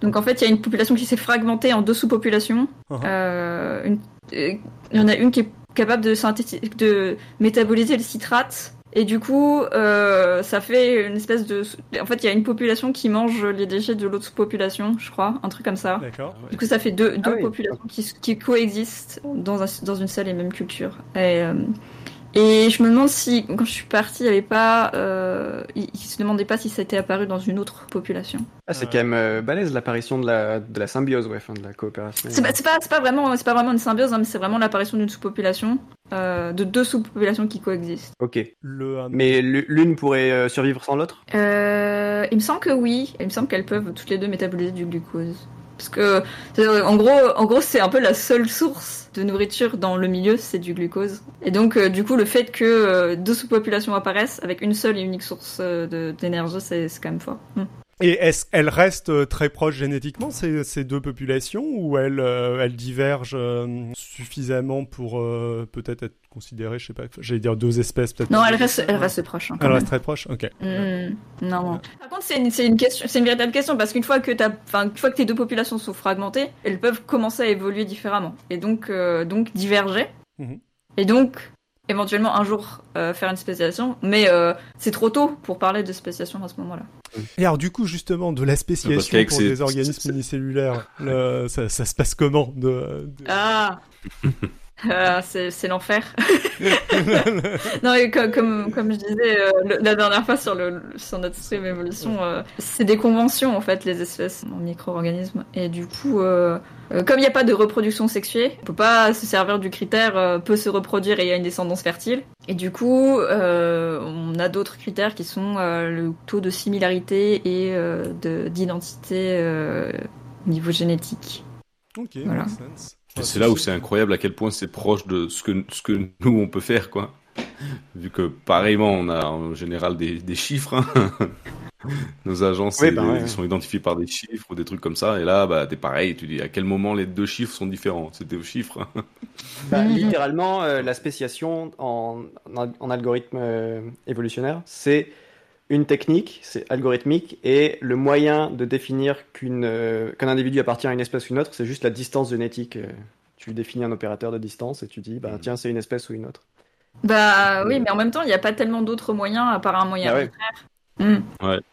donc en fait, il y a une population qui s'est fragmentée en deux sous-populations. Uh-huh. Euh, une- euh, Il y en a une qui est capable de, synthétiser, de métaboliser le citrate. Et du coup, euh, ça fait une espèce de... En fait, il y a une population qui mange les déchets de l'autre sous-population, je crois, un truc comme ça. D'accord. Du coup, ça fait deux, deux oui. populations qui, qui coexistent dans, un, dans une seule et même culture. Et, euh, et je me demande si, quand je suis partie, il y avait pas, euh, ils, se demandaient pas si ça était apparu dans une autre population. Ah, c'est Euh. quand même euh, balèze l'apparition de la, de la symbiose, ouais, de la coopération. C'est pas, pas, vraiment, c'est pas vraiment une symbiose, hein, mais c'est vraiment l'apparition d'une sous-population, euh, de deux sous-populations qui coexistent. Ok. Le, Mais l'u- l'une pourrait euh, survivre sans l'autre? Euh, il me semble que oui. Il me semble qu'elles peuvent toutes les deux métaboliser du glucose. Parce que, en gros, en gros, c'est un peu la seule source de nourriture dans le milieu, c'est du glucose. Et donc, euh, du coup, le fait que euh, deux sous-populations apparaissent avec une seule et unique source euh, d'énergie, c'est quand même fort. Hmm. Et est-ce qu'elles restent euh, très proches génétiquement, ces, ces deux populations, ou elles, euh, elles divergent euh, suffisamment pour euh, peut-être être considérées, je sais pas, j'allais dire deux espèces peut-être Non, elles restent, elles proches. hein, quand Elles même. restent très proches, ok. Hmm, non. Par contre, c'est une, c'est une question, c'est une véritable question parce qu'une fois que t'as, enfin, une fois que tes deux populations sont fragmentées, elles peuvent commencer à évoluer différemment et donc, euh, donc diverger. Mhm. Et donc, éventuellement un jour euh, faire une spécialisation, mais euh, c'est trop tôt pour parler de spécialisation à ce moment-là. Et alors du coup, justement, de la spéciation pour des organismes unicellulaires, le- ça, ça se passe comment de, de- Ah. Ah, c'est l'enfer. non, et comme, comme, comme je disais euh, le- la dernière fois sur, le, sur notre stream évolution, euh, c'est des conventions en fait, les espèces en micro-organismes. Et du coup, euh, euh, comme il n'y a pas de reproduction sexuée, on peut pas se servir du critère euh, peut se reproduire et il y a une descendance fertile. Et du coup, euh, on a d'autres critères qui sont euh, le taux de similarité et euh, de- d'identité euh, au niveau génétique. Ok, Voilà. makes sense. C'est là où c'est incroyable à quel point c'est proche de ce que, ce que nous on peut faire, quoi. Vu que pareillement, on a en général des, des chiffres. hein. Nos agences Oui, c'est bah des- ouais. ils sont identifiés par des chiffres ou des trucs comme ça. Et là, bah, t'es pareil. Tu dis à quel moment les deux chiffres sont différents? C'était aux chiffres. Bah, Mhm. littéralement, euh, la spéciation en, en, en algorithme euh, évolutionnaire, c'est une technique, c'est algorithmique, et le moyen de définir euh, qu'un individu appartient à une espèce ou une autre, c'est juste la distance génétique. euh. Tu définis un opérateur de distance et tu dis, bah, Mhm. tiens, c'est une espèce ou une autre. Bah oui, mais en même temps, il n'y a pas tellement d'autres moyens à part un moyen Ah ouais. Hmm.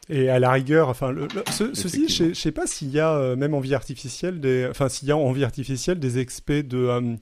Et à la rigueur, enfin, le, le- ce- ceci, je je sais pas s'il y a euh, même en vie artificielle des, enfin, s'il y a en vie artificielle des experts de, euh,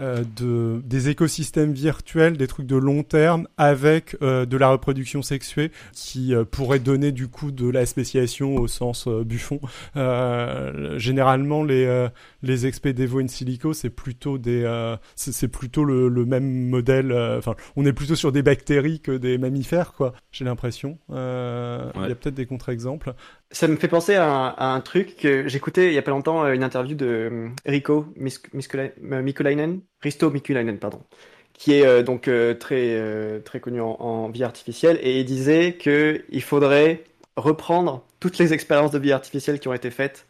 euh, de des écosystèmes virtuels, des trucs de long terme avec euh, de la reproduction sexuée qui euh, pourrait donner du coup de la spéciation au sens euh, Buffon. Euh, généralement, les euh, les experts d'Evo in silico, c'est plutôt des, euh, c'est plutôt le, le même modèle. euh, Enfin, on est plutôt sur des bactéries que des mammifères, quoi. J'ai l'impression. Euh, Il y a peut-être des contre-exemples. Ça me fait penser à un, à un truc que j'écoutais il y a pas longtemps, euh, une interview de euh, Rico Mikulainen, Risto Mikulainen, pardon, qui est euh, donc euh, très, euh, très connu en, en vie artificielle, et il disait que il faudrait reprendre toutes les expériences de vie artificielle qui ont été faites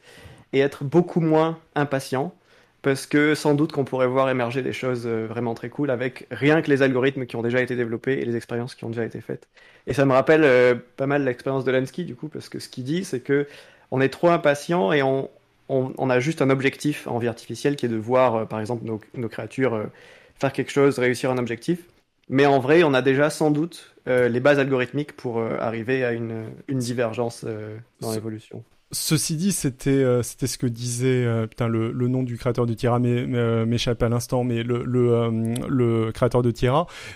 et être beaucoup moins impatient, parce que sans doute qu'on pourrait voir émerger des choses euh, vraiment très cool avec rien que les algorithmes qui ont déjà été développés et les expériences qui ont déjà été faites. Et ça me rappelle euh, pas mal l'expérience de Lansky, du coup, parce que ce qu'il dit, c'est que on est trop impatient et on, on, on a juste un objectif en vie artificielle qui est de voir, euh, par exemple, nos, nos créatures euh, faire quelque chose, réussir un objectif. Mais en vrai, on a déjà sans doute les bases algorithmiques pour arriver à une, une divergence dans l'évolution. Ceci dit, c'était euh, c'était ce que disait euh, putain le, le nom du créateur de m'é- m'é- m'échappe à l'instant, mais le le, euh, le créateur de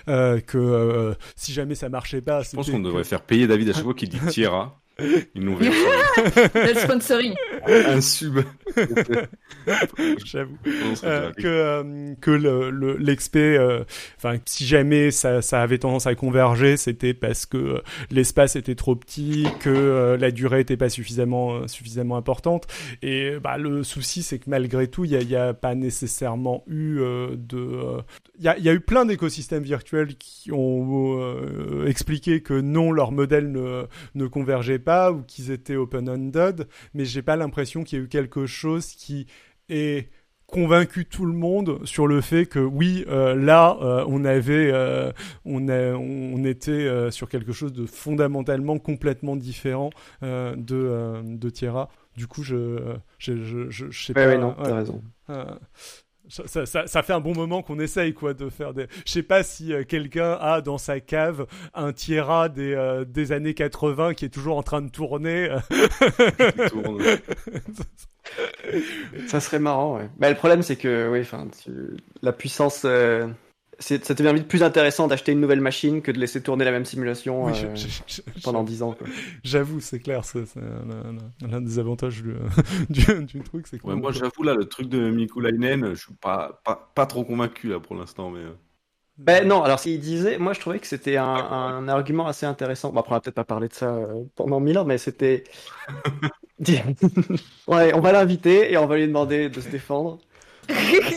euh, que euh, si jamais ça marchait pas, Je pense qu'on devrait faire payer David à chaque fois qu'il dit Tierra. Ils nous verront Le sponsoring. un sub. J'avoue. Euh, que euh, que le le- l'expé euh, enfin si jamais ça ça avait tendance à converger c'était parce que euh, l'espace était trop petit que euh, la durée était pas suffisamment euh, suffisamment importante et bah le souci c'est que malgré tout il y a, il y a pas nécessairement eu euh, de euh, il y a il y a eu plein d'écosystèmes virtuels qui ont euh, expliqué que non leur modèle ne ne convergeait pas ou qu'ils étaient open-ended mais j'ai pas l'impression qu'il y a eu quelque chose qui ait convaincu tout le monde sur le fait que oui euh, là euh, on avait euh, on a, on était sur quelque chose de fondamentalement complètement différent de de Tierra du coup je je je, je, je sais Ouais, pas ouais, non, ouais. t'as raison. Ça, ça, ça- ça fait un bon moment qu'on essaye quoi de faire des. Je sais pas si euh, quelqu'un a dans sa cave un Tierra des, euh, des années 80 qui est toujours en train de tourner. Tourne. Ça serait marrant, ouais. Bah, le problème, c'est que, oui, enfin, tu- la puissance, euh, ça devient vite plus intéressant d'acheter une nouvelle machine que de laisser tourner la même simulation Oui, euh, je- je- je- pendant 10 ans. J'avoue, c'est clair, c'est l'un des avantages du, du, du truc, c'est que Ouais, moi, j'avoue, là, le truc de Mikulainen, je suis pas, pas, pas trop convaincu, là, pour l'instant, mais. euh, Ben non, alors s'il disait, moi je trouvais que c'était un, un argument assez intéressant. Bon, après, on va peut-être pas parler de ça euh, pendant mille ans, mais c'était. ouais, on va l'inviter et on va lui demander de se défendre.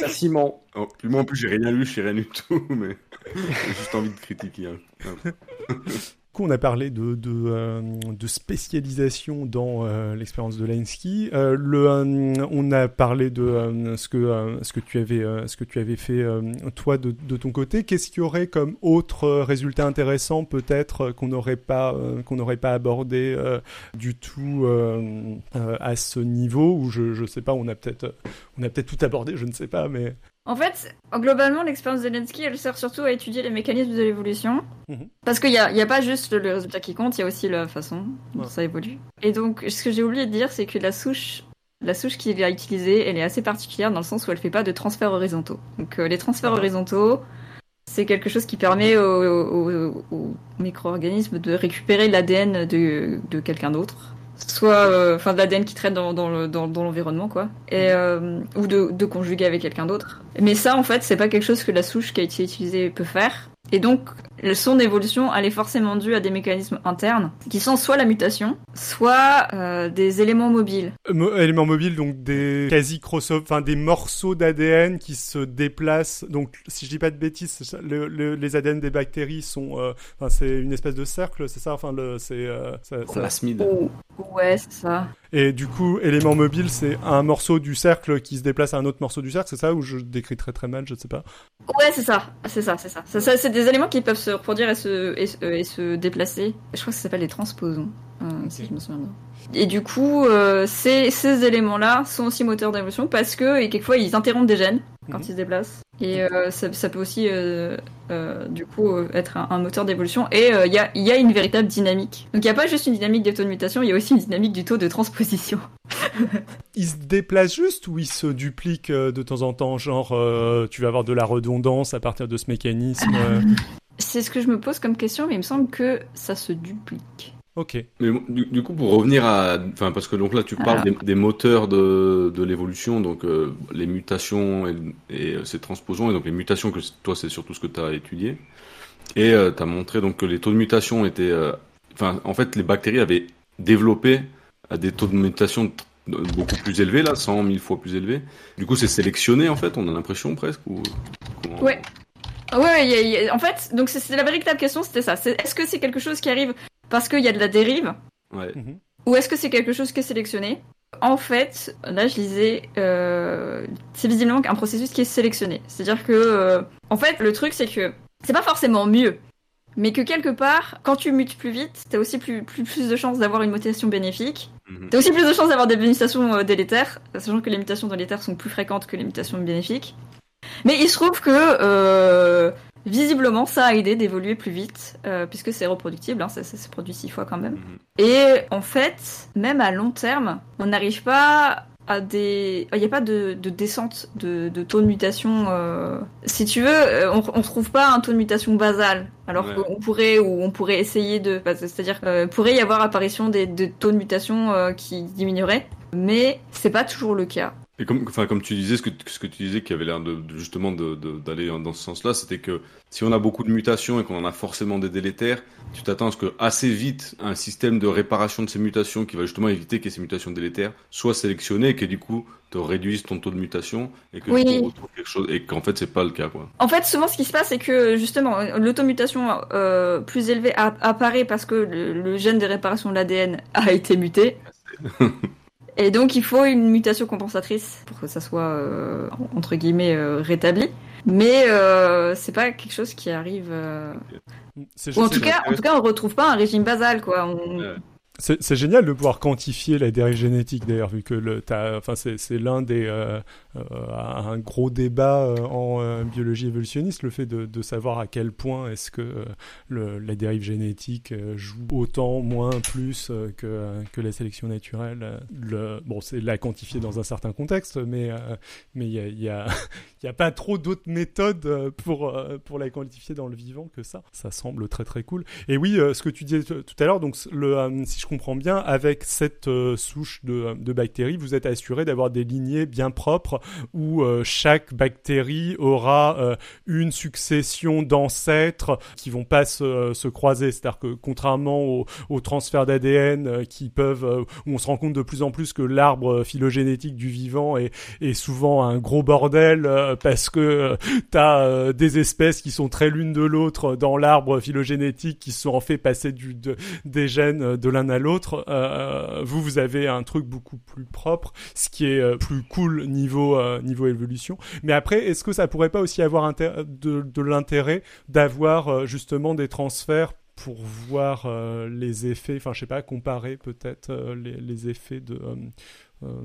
Simon. oh, moi, en plus, j'ai rien lu, je sais rien du tout, mais j'ai juste envie de critiquer. hein. on a parlé de, de, euh, spécialisation dans euh, l'expérience de Linsky. Euh, on a parlé de ce, que, ce, que tu avais, ce que tu avais fait toi de, de ton côté. Qu'est-ce qu'il y aurait comme autre résultat intéressant peut-être qu'on n'aurait pas, qu'on n'aurait pas abordé du tout à ce niveau? Ou je, je sais pas, on a peut-être on a peut-être tout abordé, je ne sais pas, mais... En fait, globalement, l'expérience Zelensky, elle sert surtout à étudier les mécanismes de l'évolution. Mhm. Parce qu'il n'y a, y a pas juste le résultat qui compte, il y a aussi la façon dont Ouais. ça évolue. Et donc, ce que j'ai oublié de dire, c'est que la souche, la souche qu'il a utilisée, elle est assez particulière dans le sens où elle fait pas de transferts horizontaux. Donc, euh, les transferts horizontaux, c'est quelque chose qui permet aux, aux- aux micro-organismes de récupérer l'ADN de, de quelqu'un d'autre. Soit, euh, enfin, de l'ADN qui traîne dans, dans le- dans- dans l'environnement, quoi. Et, euh, ou de, de conjuguer avec quelqu'un d'autre. Mais ça, en fait, c'est pas quelque chose que la souche qui a été utilisée peut faire. Et donc, son évolution, elle est forcément due à des mécanismes internes, qui sont soit la mutation, soit euh, des éléments mobiles. Euh, mo- éléments mobiles, donc des quasi crossover, enfin des morceaux d'ADN qui se déplacent. Donc, si je dis pas de bêtises, le- le- les ADN des bactéries sont, euh, enfin, c'est une espèce de cercle, c'est ça? Enfin, c'est, euh, Plasmide. Ou- Ouais, c'est ça. Et du coup, élément mobile, c'est un morceau du cercle qui se déplace à un autre morceau du cercle, c'est ça? Ou je décris très très mal, je ne sais pas. Ouais, c'est ça, c'est ça, c'est ça. Ça, ça, c'est des éléments qui peuvent se reproduire et se, et, se- euh, et se déplacer. Je crois que ça s'appelle les transposons, euh, si je me souviens bien. Et du coup, euh, ces, ces éléments-là sont aussi moteurs d'évolution parce que, et quelquefois, ils interrompent des gènes quand Mhm. ils se déplacent. Et euh, ça, ça peut aussi, euh, euh, du coup, euh, être un, un moteur d'évolution. Et euh, il y, a, il y a une véritable dynamique. Donc il n'y a pas juste une dynamique des taux de mutation, il y a aussi une dynamique du taux de transposition. Ils se déplacent juste ou ils se dupliquent euh, de temps en temps? Genre, euh, tu vas avoir de la redondance à partir de ce mécanisme. euh, C'est ce que je me pose comme question, mais il me semble que ça se duplique. Ok. Mais du, du coup, pour revenir à, enfin, parce que donc là, tu parles des, des moteurs de, de l'évolution, donc euh, les mutations et, et euh, ces transposons, et donc les mutations que toi, c'est surtout ce que tu as étudié. Et tu as montré donc que les taux de mutation étaient, euh, enfin, en fait, les bactéries avaient développé à des taux de mutation beaucoup plus élevés, là, 100 000 fois plus élevés. Du coup, c'est sélectionné, en fait, on a l'impression presque. Ou, comment- Ouais. Ouais, il y a- il y a- en fait, donc c'est c'est la véritable question, c'était ça. C'est est-ce que c'est quelque chose qui arrive parce qu'il y a de la dérive, Ouais. Mhm. ou est-ce que c'est quelque chose qui est sélectionné? En fait, là, je lisais, euh, c'est visiblement un processus qui est sélectionné. C'est-à-dire que, euh, en fait, le truc, c'est que c'est pas forcément mieux, mais que quelque part, quand tu mutes plus vite, t'as aussi plus, plus, plus de chances d'avoir une mutation bénéfique. Mhm. T'as aussi plus de chances d'avoir des mutations euh, délétères, sachant que les mutations délétères sont plus fréquentes que les mutations bénéfiques. Mais il se trouve que euh, visiblement ça a aidé d'évoluer plus vite, euh, puisque c'est reproductible, hein, ça, ça se produit six fois quand même. Mhm. Et en fait, même à long terme, on n'arrive pas à des... Il n'y a pas de, de descente de, de taux de mutation. euh, Si tu veux, on, on trouve pas un taux de mutation basal. Alors Ouais. qu'on pourrait, ou on pourrait essayer de... C'est-à-dire, euh, pourrait y avoir apparition des, de taux de mutation euh, qui diminueraient, mais c'est pas toujours le cas. Et comme, enfin, comme tu disais, ce que, ce que tu disais qui avait l'air de, de- justement de- d'aller dans ce sens-là, c'était que si on a beaucoup de mutations et qu'on en a forcément des délétères, tu t'attends à ce que assez vite un système de réparation de ces mutations qui va justement éviter que ces mutations délétères soient sélectionnées et que du coup te réduise ton taux de mutation et que Oui. tu retrouves quelque chose et qu'en fait c'est pas le cas quoi. En fait, souvent, ce qui se passe, c'est que justement, l'automutation euh, plus élevée apparaît parce que le, le gène de réparation de l'ADN a été muté. Et donc, il faut une mutation compensatrice pour que ça soit, euh, entre guillemets, euh, rétabli. Mais euh, c'est pas quelque chose qui arrive. euh, C'est Ou en juste- tout cas, en tout cas, on retrouve pas un régime basal, quoi. On-. C'est génial de pouvoir quantifier la dérive génétique d'ailleurs, vu que le, t'as- enfin, c'est c'est l'un des euh, un gros débat euh, en euh, biologie évolutionniste, le fait de, savoir à quel point est-ce que euh, la dérive génétique euh, joue autant, moins, plus euh, que, que la sélection naturelle. Euh, Le, bon, c'est la quantifier dans un certain contexte, mais euh, mais il y a, y, y a pas trop d'autres méthodes euh, pour euh, pour la quantifier dans le vivant que ça. Ça semble très très cool. Et oui, euh, ce que tu disais tout à l'heure, donc le, euh, si je comprends bien, avec cette euh, souche de, de bactéries, vous êtes assuré d'avoir des lignées bien propres où euh, chaque bactérie aura euh, une succession d'ancêtres qui vont pas se, se croiser. C'est-à-dire que contrairement au, au transfert d'ADN euh, qui peuvent, euh, où on se rend compte de plus en plus que l'arbre phylogénétique du vivant est, est souvent un gros bordel euh, parce que euh, t'as euh, des espèces qui sont très l'une de l'autre dans l'arbre phylogénétique qui se sont en fait passer du, de, des gènes de l'un à l'autre. Euh, vous, vous avez un truc beaucoup plus propre, ce qui est euh, plus cool niveau euh, niveau évolution. Mais après, est-ce que ça pourrait pas aussi avoir de, l'intérêt d'avoir euh, justement des transferts pour voir euh, les effets, enfin je sais pas, comparer peut-être les, effets de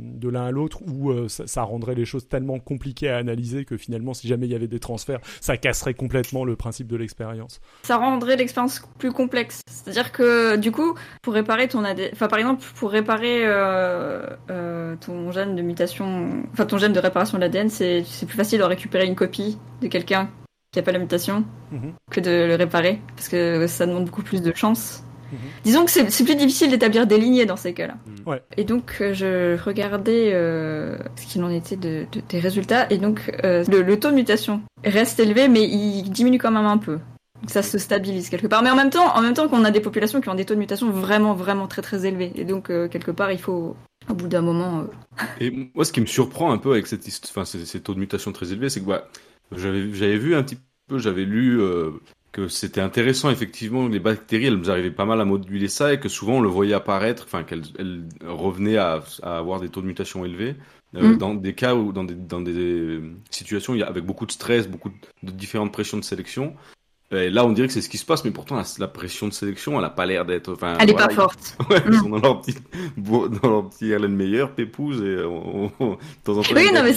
de l'un à l'autre ou euh, ça, ça rendrait les choses tellement compliquées à analyser que finalement si jamais il y avait des transferts ça casserait complètement le principe de l'expérience ça rendrait l'expérience plus complexe. C'est-à-dire que du coup, pour réparer ton ADN, enfin par exemple pour réparer euh, euh, ton gène de mutation, enfin ton gène de réparation de l'ADN, c'est c'est plus facile de récupérer une copie de quelqu'un qui a pas la mutation Mhm. que de le réparer parce que ça demande beaucoup plus de chance. Mhm. Disons que c'est plus difficile d'établir des lignées dans ces cas-là. Mhm. Ouais. Et donc euh, je regardais euh, ce qu'il en était de, de- des résultats et donc euh, le, le taux de mutation reste élevé mais il diminue quand même un peu. Donc ça se stabilise quelque part. Mais en même temps, en même temps qu'on a des populations qui ont des taux de mutation vraiment, vraiment très, très élevés. Et donc, euh, quelque part, il faut, au bout d'un moment. euh, Et moi, ce qui me surprend un peu avec cette, enfin, ces, ces taux de mutation très élevés, c'est que bah, j'avais, j'avais vu un petit peu, j'avais lu euh, que c'était intéressant, effectivement, les bactéries, elles nous arrivaient pas mal à moduler ça et que souvent on le voyait apparaître, enfin, qu'elles elles revenaient à, à avoir des taux de mutation élevés. euh, Mm. Dans des cas où, dans des, dans des situations y a, avec beaucoup de stress, beaucoup de différentes pressions de sélection. Et là, on dirait que c'est ce qui se passe, mais pourtant, la, la pression de sélection, elle a pas l'air d'être. Enfin, Elle est voilà, pas forte. Ouais, ils Mm. sont dans leur petit, dans leur petit Hélène Meyer, pépouze, et on- on- de temps en temps, Oui, non, mais.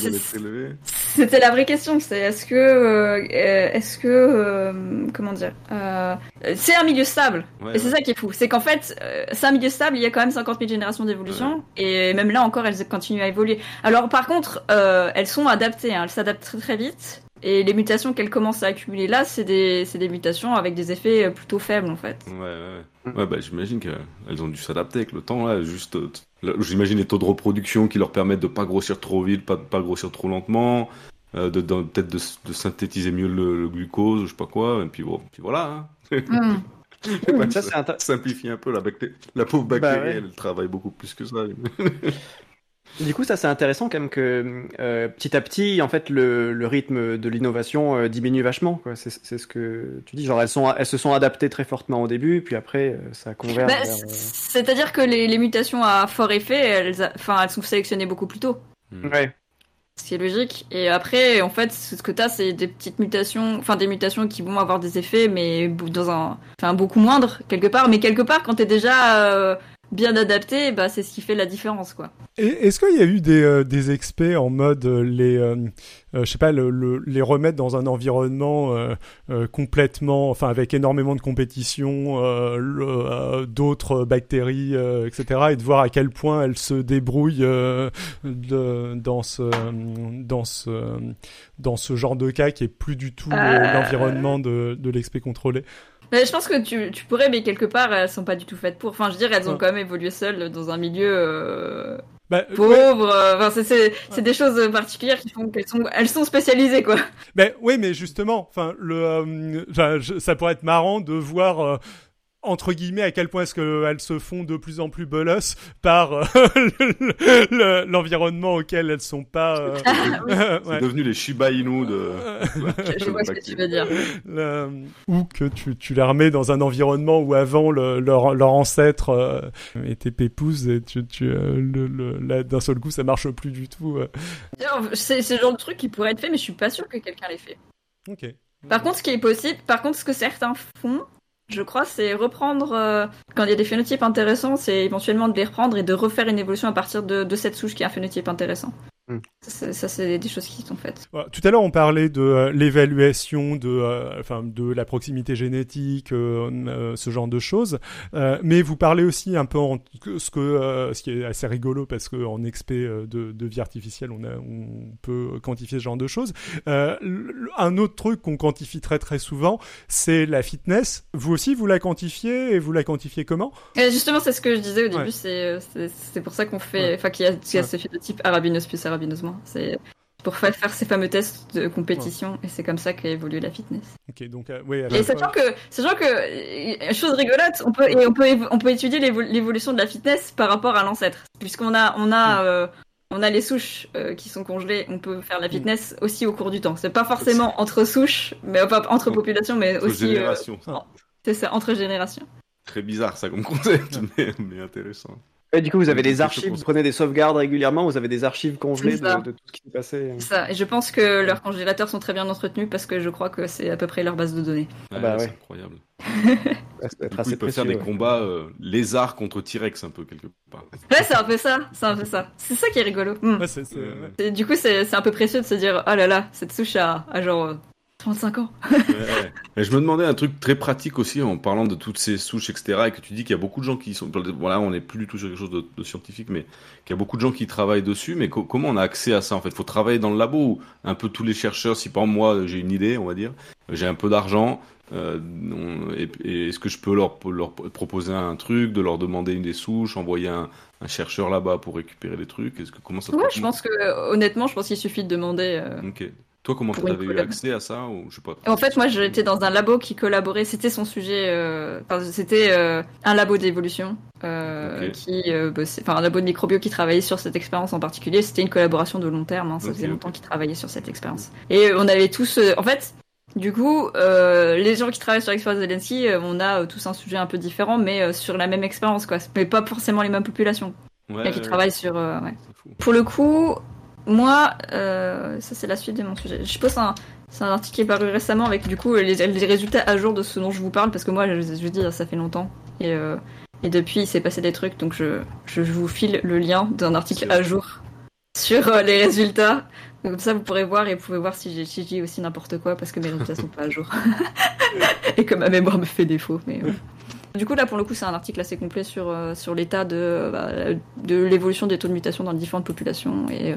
C'était la vraie question, c'est est-ce que, euh, est-ce que, euh, comment dire, euh, c'est un milieu stable. Ouais, Et c'est ça qui est fou, c'est qu'en fait, euh, c'est un milieu stable, il y a quand même 50 000 générations d'évolution, et même là encore, elles continuent à évoluer. Alors par contre, euh, elles sont adaptées, hein, elles s'adaptent très très vite, et les mutations qu'elles commencent à accumuler là, c'est des, c'est des mutations avec des effets euh, plutôt faibles en fait. Ouais, ouais, ouais. Ouais, bah, j'imagine qu'elles ont dû s'adapter avec le temps, là, juste, euh, j'imagine les taux de reproduction qui leur permettent de pas grossir trop vite, pas, pas grossir trop lentement, euh, de, de- peut-être de, de synthétiser mieux le, le glucose, ou je sais pas quoi, et puis, bon, puis voilà, hein. Bah, Ça, c'est intér- simplifie un peu la bactérie. La pauvre Bah, bactérie, ouais. elle travaille beaucoup plus que ça. Du coup, ça c'est intéressant quand même que euh, petit à petit, en fait, le, le rythme de l'innovation euh, diminue vachement. quoi. C'est c'est ce que tu dis. Genre, elles, sont, elles se sont adaptées très fortement au début, puis après, euh, ça converge. Bah, vers, euh, C'est-à-dire que les, les mutations à fort effet, elles, a- enfin, elles sont sélectionnées beaucoup plus tôt. Ouais. Ce qui est logique. Et après, en fait, ce que t'as, c'est des petites mutations, enfin des mutations qui vont avoir des effets, mais dans un, enfin beaucoup moindre quelque part. Mais quelque part, quand t'es déjà euh, bien adapté, bah c'est ce qui fait la différence, quoi. Et est-ce qu'il y a eu des, euh, des experts en mode euh, les, euh, je sais pas, le, le- les remettre dans un environnement complètement, enfin avec énormément de compétition, d'autres bactéries, etc., et de voir à quel point elles se débrouillent de- dans ce, dans ce, dans ce genre de cas qui est plus du tout l'environnement de, de l'expé contrôlé? Mais je pense que tu, tu pourrais, mais quelque part, elles sont pas du tout faites pour. Enfin, je veux dire, elles ont Ouais. quand même évolué seules dans un milieu euh, Bah, ouais. pauvre. euh, Enfin, c'est- c'est des choses particulières qui font qu'elles sont, elles sont spécialisées, quoi. Ben oui, mais justement, enfin, le, euh, ça pourrait être marrant de voir. euh, entre guillemets, à quel point est-ce qu'elles se font de plus en plus bolosses par euh, le- le- l'environnement auquel elles sont pas. euh, C'est ouais. devenu les Shiba Inu de. Je, je vois ce que tu veux dire. Le- ou que tu, tu les remets dans un environnement où avant le- leur, leur ancêtre euh, était pépouze et tu, tu, euh, le, le- là, d'un seul coup ça marche plus du tout. euh. C'est c'est le genre de truc qui pourrait être fait, mais je suis pas sûre que quelqu'un l'ait fait. Ok. Par contre, ce qui est possible, par contre, ce que certains font, je crois, c'est reprendre, euh, quand il y a des phénotypes intéressants, c'est éventuellement de les reprendre et de refaire une évolution à partir de, de cette souche qui est un phénotype intéressant. Hmm. Ça, c'est- des choses qui sont faites. Voilà. Tout à l'heure, on parlait de euh, l'évaluation de, euh, enfin, de la proximité génétique, euh, euh, ce genre de choses. Euh, mais vous parlez aussi un peu en, ce que, euh, ce qui est assez rigolo parce que en expé euh, de, de vie artificielle, on a, on peut quantifier ce genre de choses. Euh, un autre truc qu'on quantifie très très souvent, c'est la fitness. Vous aussi, vous la quantifiez et vous la quantifiez comment? Et justement, c'est ce que je disais au début, Ouais. c'est pour ça qu'on fait, Ouais. enfin, qu'il y a, qu'il y a Ouais. ce phénotype C'est pour fa- faire ces fameux tests de compétition, et c'est comme ça qu'a évolué la fitness. Ok, donc euh, oui. Et sachant fois- que, sachant que, euh, chose rigolote, on peut, et on peut, on peut étudier l'évo- l'évolution de la fitness par rapport à l'ancêtre, puisqu'on a, on a, Mm. euh, on a les souches euh, qui sont congelées, on peut faire la fitness aussi au cours du temps. C'est pas forcément entre souches, mais enfin entre Entre- populations, mais Entre aussi, euh, générations. c'est ça, entre générations. Très bizarre ça comme concept, mais, mais intéressant. Et du coup, vous avez des archives, vous prenez des sauvegardes régulièrement, vous avez des archives congelées C'est de, de tout ce qui s'est passé. C'est ça. Et je pense que leurs congélateurs sont très bien entretenus parce que je crois que c'est à peu près leur base de données. Ah bah c'est ouais. incroyable. Ça Du coup, assez ils peuvent faire des combats euh, lézards contre T-Rex un peu quelque part. Ouais, c'est un peu ça. C'est un peu ça. C'est ça qui est rigolo. Hmm. Ouais, c'est- c'est- du coup, c'est c'est un peu précieux de se dire, oh là là, cette souche a, a genre 35 ans. Ouais, ouais. Et je me demandais un truc très pratique aussi en parlant de toutes ces souches, etc. Et que tu dis qu'il y a beaucoup de gens qui sont. Voilà, on n'est plus du tout sur quelque chose de, de scientifique, mais qu'il y a beaucoup de gens qui travaillent dessus. Mais co- comment on a accès à ça en fait? Faut travailler dans le labo ou un peu tous les chercheurs. Si par moi j'ai une idée, on va dire, j'ai un peu d'argent. euh, on- et, et est-ce que je peux leur, leur proposer un truc, de leur demander une des souches, envoyer un, un chercheur là-bas pour récupérer les trucs? Est-ce que comment ça se Ouais, je pense que, honnêtement, je pense qu'il suffit de demander. euh, Ok. Toi, comment tu avais eu accès à ça ou je sais pas. En fait, moi, j'étais dans un labo qui collaborait. C'était son sujet. euh, enfin, c'était euh, un labo d'évolution euh, qui, euh, bossait- enfin, un labo de microbio qui travaillait sur cette expérience en particulier. C'était une collaboration de long terme. hein, ça faisait longtemps qu'ils travaillaient sur cette expérience. Et on avait tous, en fait. Du coup, les gens qui travaillent sur l'expérience de Zelensky, on a tous un sujet un peu différent, mais sur la même expérience, quoi. Mais pas forcément les mêmes populations. Ouais, Il y a qui travaillent sur. ouais. Pour le coup, moi, euh, ça c'est la suite de mon sujet. Je pose un, c'est un article qui est paru récemment avec du coup les, les résultats à jour de ce dont je vous parle parce que moi, je, je dire, ça fait longtemps et euh, et depuis il s'est passé des trucs donc je, je vous file le lien d'un article à jour sur euh, les résultats. Donc, comme ça, vous pourrez voir et vous pouvez voir si j'ai si dis aussi n'importe quoi parce que mes résultats sont pas à jour et que ma mémoire me fait défaut. Mais ouais. Du coup, là, pour le coup, c'est un article assez complet sur, euh, sur l'état de, bah, de l'évolution des taux de mutation dans différentes populations. Et, euh,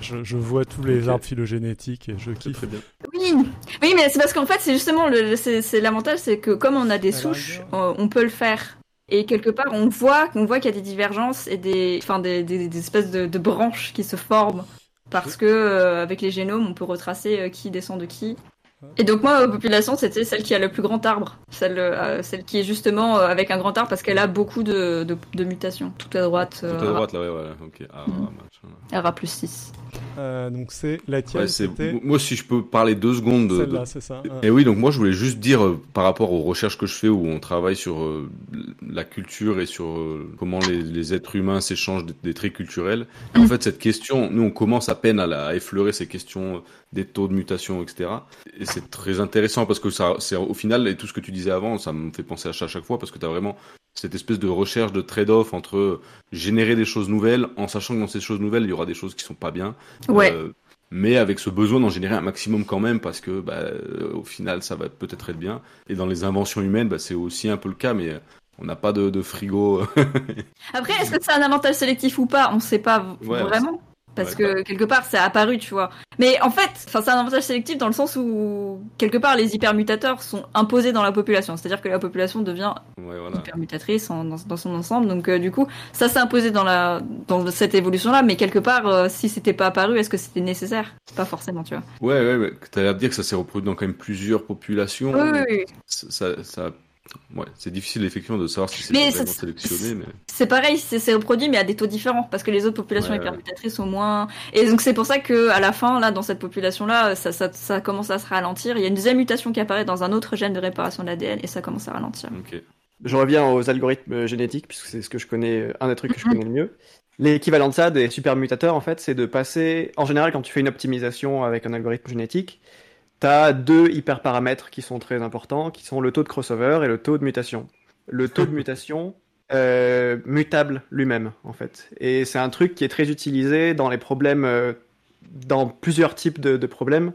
Je, je vois tous les arbres phylogénétiques et je kiffe. Oui, oui, mais c'est parce qu'en fait, c'est justement le, c'est, c'est l'avantage, c'est que comme on a des souches, on peut le faire. Et quelque part, on voit, on voit qu'il y a des divergences et des, enfin, des, des, des espèces de, de branches qui se forment parce que euh, avec les génomes, on peut retracer euh, qui descend de qui. Et donc moi, population, c'était celle qui a le plus grand arbre, celle, euh, celle qui est justement euh, avec un grand arbre parce qu'elle a beaucoup de, de, de mutations. Tout à droite, Tout euh, à droite, là, ouais, voilà. Ok. Ah, Mhm. machin. RA plus 6. Euh, donc c'est la tienne, Ouais, Moi, si je peux parler deux secondes de, celle-là, c'est ça. hein. Et oui, donc moi je voulais juste dire euh, par rapport aux recherches que je fais où on travaille sur euh, la culture et sur euh, comment les, les êtres humains s'échangent des, des traits culturels. Et en fait, cette question, nous on commence à peine à, la- à effleurer ces questions des taux de mutation, etc. Et c'est très intéressant parce que ça, c'est au final et tout ce que tu disais avant, ça me fait penser à ça à chaque fois parce que tu as vraiment cette espèce de recherche de trade-off entre générer des choses nouvelles en sachant que dans ces choses nouvelles il y aura des choses qui sont pas bien Ouais. euh, mais avec ce besoin d'en générer un maximum quand même, parce que bah, euh, au final, ça va peut-être être bien. Et dans les inventions humaines, bah, c'est aussi un peu le cas, mais euh, on n'a pas de, de frigo. Après, est-ce que c'est un avantage sélectif ou pas? On sait pas Ouais, vraiment. Parce Ouais, que quelque part, c'est apparu, tu vois. Mais en fait, enfin, c'est un avantage sélectif dans le sens où quelque part, les hypermutateurs sont imposés dans la population. C'est-à-dire que la population devient ouais, voilà. hypermutatrice en- dans, dans son ensemble. Donc, euh, du coup, ça s'est imposé dans la dans cette évolution-là. Mais quelque part, euh, si c'était pas apparu, est-ce que c'était nécessaire? Pas forcément, tu vois. Ouais, ouais, ouais. L'air de dire que ça s'est reproduit dans quand même plusieurs populations. Oui, oui, oui. Ça, ça, ça- ouais, c'est difficile effectivement de savoir si c'est vraiment ça- sélectionné, mais C'est pareil, c'est c'est reproduit, mais à des taux différents, parce que les autres populations Ouais, hypermutatrices sont moins. Et donc c'est pour ça que à la fin, là, dans cette population-là, ça, ça, ça commence à se ralentir. Il y a une deuxième mutation qui apparaît dans un autre gène de réparation de l'ADN, et ça commence à ralentir. ok. Je reviens aux algorithmes euh, génétiques, puisque c'est ce que je connais, euh, un des trucs que je Mhm. connais le mieux. L'équivalent de ça, des supermutateurs, en fait, c'est de passer. En général, quand tu fais une optimisation avec un algorithme génétique, tu as deux hyperparamètres qui sont très importants, qui sont le taux de crossover et le taux de mutation. Le taux de mutation, euh, mutable lui-même, en fait. Et c'est un truc qui est très utilisé dans les problèmes, euh, dans plusieurs types de, de problèmes.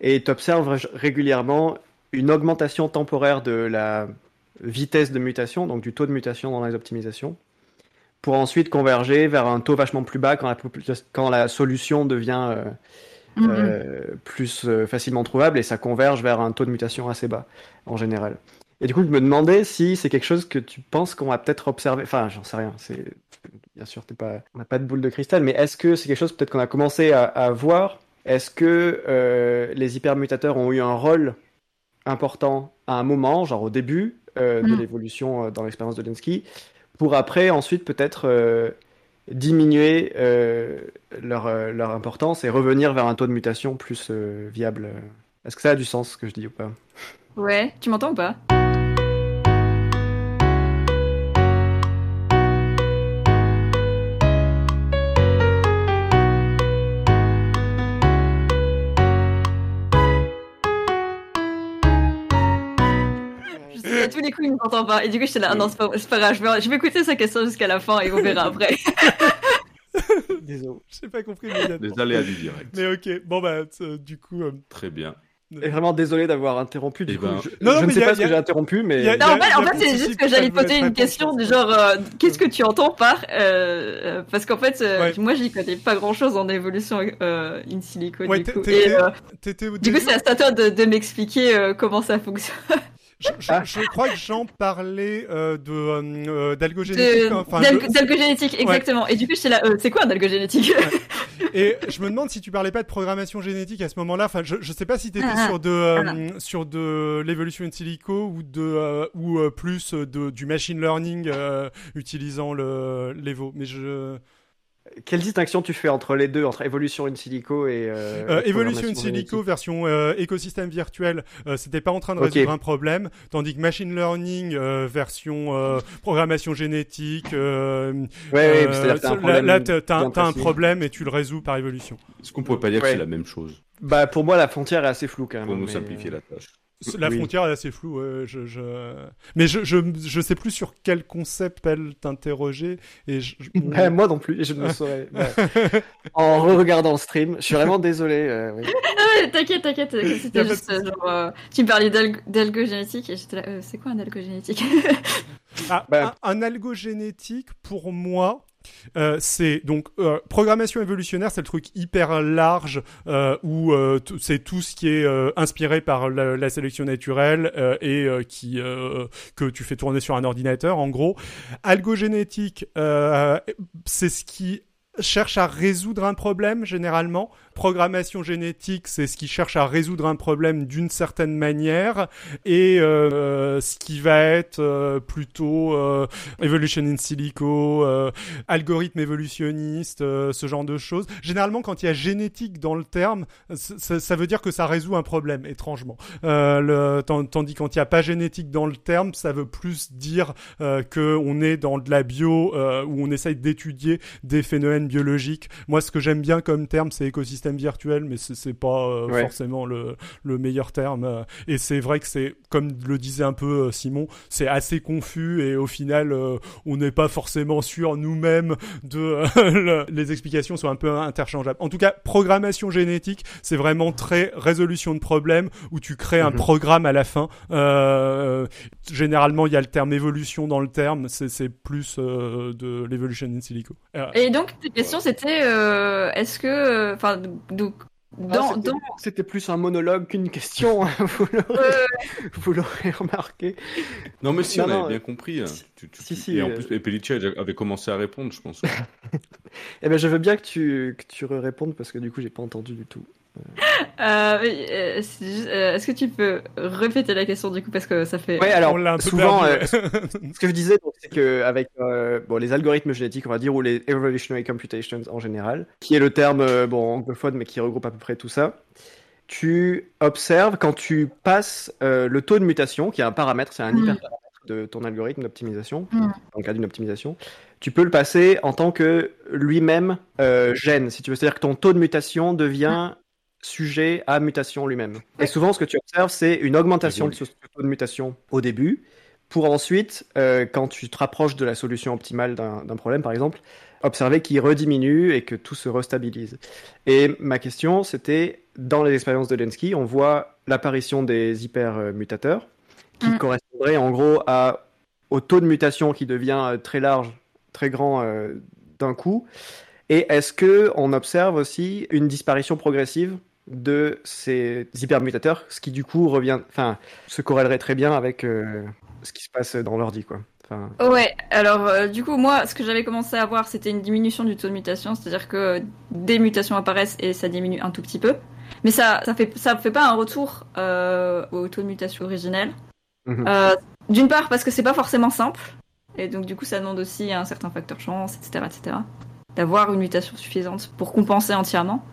Et tu observes régulièrement une augmentation temporaire de la vitesse de mutation, donc du taux de mutation dans les optimisations, pour ensuite converger vers un taux vachement plus bas quand la, popula- quand la solution devient euh, Euh, plus euh, facilement trouvable et ça converge vers un taux de mutation assez bas en général. Et du coup, je me demandais si c'est quelque chose que tu penses qu'on va peut-être observer. Enfin, j'en sais rien. C'est bien sûr, t'es pas, on n'a pas de boule de cristal, mais est-ce que c'est quelque chose peut-être qu'on a commencé à, à voir? Est-ce que euh, les hypermutateurs ont eu un rôle important à un moment, genre au début euh, de Mm. l'évolution euh, dans l'expérience de Lenski, pour après ensuite peut-être diminuer euh, leur, euh, leur importance et revenir vers un taux de mutation plus euh, viable. Est-ce que ça a du sens ce que je dis ou pas? Ouais, tu m'entends ou pas? Tous les coups, il ne m'entend pas. Et du coup, j'étais là, ah non, c'est pas, pas grave, je vais, je vais écouter sa question jusqu'à la fin et on verra après. Désolé. J'ai pas compris. Les aléas du direct. Mais ok, bon bah euh, du coup, euh, Très bien. Et vraiment désolé d'avoir interrompu. Du Eh coup, ben- je, Non, non, je ne mais sais y a- pas ce a- que j'ai interrompu, mais a- Non, en fait, en pas c'est juste que j'allais poser une question du genre, euh, qu'est-ce que tu entends par. euh, parce qu'en fait, euh, Ouais. moi, j'y connais pas grand chose en évolution euh, in silico. Ouais, du coup, Et, euh, t'étais au du coup, c'est à toi de, de m'expliquer euh, comment ça fonctionne. Je, je- Ah. je crois que Jean parlait euh, de euh, d'algogénétique. De- enfin, D'algogénétique, exactement. Et du coup, j'étais là, euh, c'est quoi un algogénétique Et je me demande si tu parlais pas de programmation génétique à ce moment-là. Enfin, je, je sais pas si tu étais Ah, sur de euh, sur de l'évolution in silico ou de euh, ou euh, plus de du machine learning euh, utilisant le l'Evo. Mais je Quelle distinction tu fais entre les deux, entre évolution in silico et euh, Euh, Evolution in Silico génétique version euh, écosystème virtuel, euh, c'était pas en train de résoudre un problème, tandis que machine learning euh, version euh, programmation génétique, euh, Ouais, ouais, euh, là- t'as un, problème et tu le résous par évolution. Est-ce qu'on pourrait pas dire Ouais. que c'est la même chose? Bah, pour moi, la frontière est assez floue quand même. pour nous mais- simplifier la tâche La Oui. frontière est assez floue, ouais, je, je... mais je, je je sais plus sur quel concept elle t'interrogeait et je, je- Bah, moi non plus, je ne le saurais. bah. en re-regardant le stream, je suis vraiment désolé. euh, oui. Ouais, T'inquiète, t'inquiète. C'était de juste euh, genre. euh, tu me parlais d'alg- d'algogénétique et j'étais là, euh, c'est quoi un algogénétique? Ah, Bah. un, un algogénétique, pour moi, euh, c'est donc euh, programmation évolutionnaire, c'est le truc hyper large euh, où euh, c'est tout ce qui est euh, inspiré par la, la sélection naturelle et qui que tu fais tourner sur un ordinateur. En gros, algogénétique, c'est ce qui cherche à résoudre un problème généralement. Programmation génétique, c'est ce qui cherche à résoudre un problème d'une certaine manière. Et euh, ce qui va être euh, plutôt euh, evolution in silico, euh, algorithme évolutionniste, euh, ce genre de choses. Généralement, quand il y a génétique dans le terme, ça, veut dire que ça résout un problème, étrangement. Euh, le, tandis quand il n'y a pas génétique dans le terme, ça veut plus dire que on est dans de la bio où on essaye d'étudier des phénomènes biologiques. Moi, ce que j'aime bien comme terme, c'est écosystème virtuel, mais c'est pas euh, Ouais. forcément le, le meilleur terme. Et c'est vrai que c'est, comme le disait un peu euh, Simon, c'est assez confus et au final, euh, on n'est pas forcément sûr nous-mêmes de euh, le- les explications sont un peu interchangeables. En tout cas, programmation génétique, c'est vraiment très résolution de problème où tu crées un Mhm. programme à la fin. Euh, généralement, il y a le terme évolution dans le terme, c'est plus euh, de l'évolution in silico. Euh, Et donc, ta question c'était euh, est-ce que. Enfin, donc. Ah, Dans, c'était- dans... C'était plus un monologue qu'une question, hein, vous l'aurez Euh, vous l'aurez remarqué. Non, mais si, Non, on non, avait bien euh, compris. hein. si- Tu- tu- si, tu- si, et en euh, plus, Pellicci avait avait commencé à répondre, je pense. Eh ben, je veux bien que tu, que tu répondes parce que du coup, j'ai pas entendu du tout. Euh, oui, euh, euh, Est-ce que tu peux répéter la question du coup parce que ça fait. Ouais, alors, on l'a un peu souvent, euh. Ce que je disais, c'est que avec euh, bon, les algorithmes génétiques, on va dire, ou les evolutionary computations en général, qui est le terme euh, bon anglophone, mais qui regroupe à peu près tout ça. Tu observes quand tu passes euh, le taux de mutation, qui est un paramètre, c'est un Mm. hyperparamètre de ton algorithme d'optimisation, Mm. dans le cas d'une optimisation. Tu peux le passer en tant que lui-même euh, gène, si tu veux, c'est-à-dire que ton taux de mutation devient sujet à mutation lui-même. Et souvent, ce que tu observes, c'est une augmentation de ce, taux de mutation au début, pour ensuite, euh, quand tu te rapproches de la solution optimale d'un problème, par exemple, observer qu'il rediminue et que tout se restabilise. Et ma question, c'était, dans les expériences de Lenski, on voit l'apparition des hypermutateurs, qui Mm. correspondraient en gros à, au taux de mutation qui devient euh, très large, très grand euh, d'un coup. Et est-ce que on observe aussi une disparition progressive de ces hypermutateurs, ce qui du coup revient, enfin, se corrélerait très bien avec euh, ce qui se passe dans l'ordi, quoi. Enfin, Ouais, alors euh, du coup, moi, ce que j'avais commencé à voir, c'était une diminution du taux de mutation, c'est-à-dire que des mutations apparaissent et ça diminue un tout petit peu. Mais ça ça fait, ça fait pas un retour euh, au taux de mutation originel. Mhm. D'une part, parce que c'est pas forcément simple, et donc du coup, ça demande aussi un certain facteur chance, etc., etc., d'avoir une mutation suffisante pour compenser entièrement.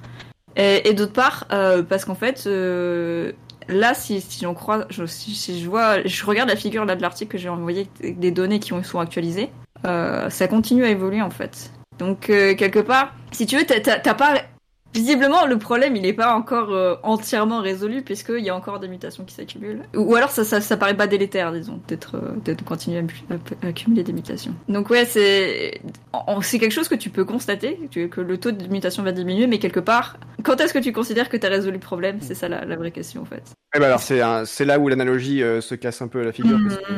Et, d'autre part, euh, parce qu'en fait, euh, là, si, si j'en crois, je, si, je vois, je regarde la figure là de l'article que j'ai envoyé, des données qui ont- sont actualisées, euh, ça continue à évoluer en fait. Donc euh, quelque part, si tu veux, t'as pas visiblement le problème, il n'est pas encore euh, entièrement résolu puisqu'il y a encore des mutations qui s'accumulent. Ou, alors ça, ça, ça paraît pas délétère, disons, d'être euh, de continuer à, mu- à- à accumuler des mutations. Donc ouais, c'est c'est quelque chose que tu peux constater, que que le taux de mutation va diminuer, mais quelque part, quand est-ce que tu considères que tu as résolu le problème? C'est ça la, la vraie question en fait. eh ben alors c'est un- c'est là où l'analogie euh, se casse un peu la figure. parce que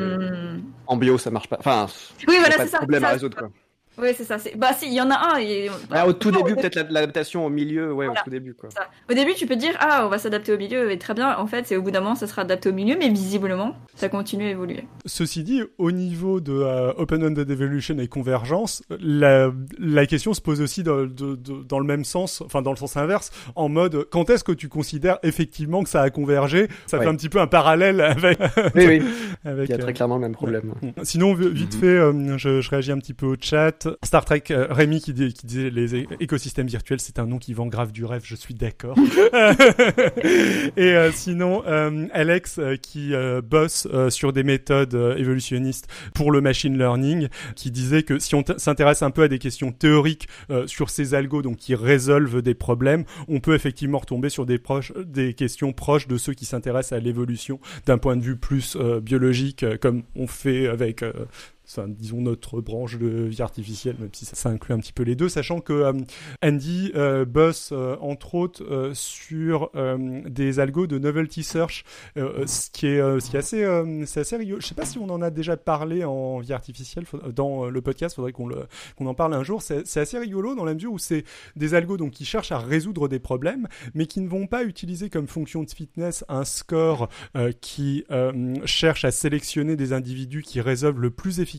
Hmm. en bio, ça marche pas. Enfin, Oui, voilà, c'est ça. problème ça. à résoudre, quoi. Oui, c'est ça. Bah, si, il y en a un. Et... Ah, au tout Non, début, peut-être la- l'adaptation au milieu, ouais, Voilà. au tout début, quoi. ça. Au début, tu peux dire, ah, on va s'adapter au milieu, et très bien. En fait, c'est au bout d'un moment, ça sera adapté au milieu, mais visiblement, ça continue à évoluer. Ceci dit, au niveau de euh, Open-Ended Evolution et convergence, la, la question se pose aussi dans, de- de- dans le même sens, enfin dans le sens inverse, en mode quand est-ce que tu considères effectivement que ça a convergé? Ça Ouais. fait un petit peu un parallèle avec. Oui, oui, avec il y a euh, très clairement le même problème. Sinon, vi- vite Mhm. fait, euh, je, je réagis un petit peu au chat. Star Trek, euh, Rémi qui, dit- qui disait les écosystèmes virtuels, c'est un nom qui vend grave du rêve, je suis d'accord. Et euh, sinon, euh, Alex qui bosse sur des méthodes évolutionnistes pour le machine learning, qui disait que si on s'intéresse un peu à des questions théoriques sur ces algos, donc qui résolvent des problèmes, on peut effectivement retomber sur des, proches, des questions proches de ceux qui s'intéressent à l'évolution d'un point de vue plus biologique, comme on fait avec, enfin, disons, notre branche de vie artificielle, même si ça, inclut un petit peu les deux, sachant que euh, Andy euh, bosse, euh, entre autres, sur des algos de novelty search, ce, qui est, ce qui est assez, assez rigolo. Je sais pas si on en a déjà parlé en vie artificielle dans le podcast, faudrait qu'on le, en parle un jour. C'est assez rigolo dans la mesure où c'est des algos donc qui cherchent à résoudre des problèmes, mais qui ne vont pas utiliser comme fonction de fitness un score qui cherche à sélectionner des individus qui résolvent le plus efficacement,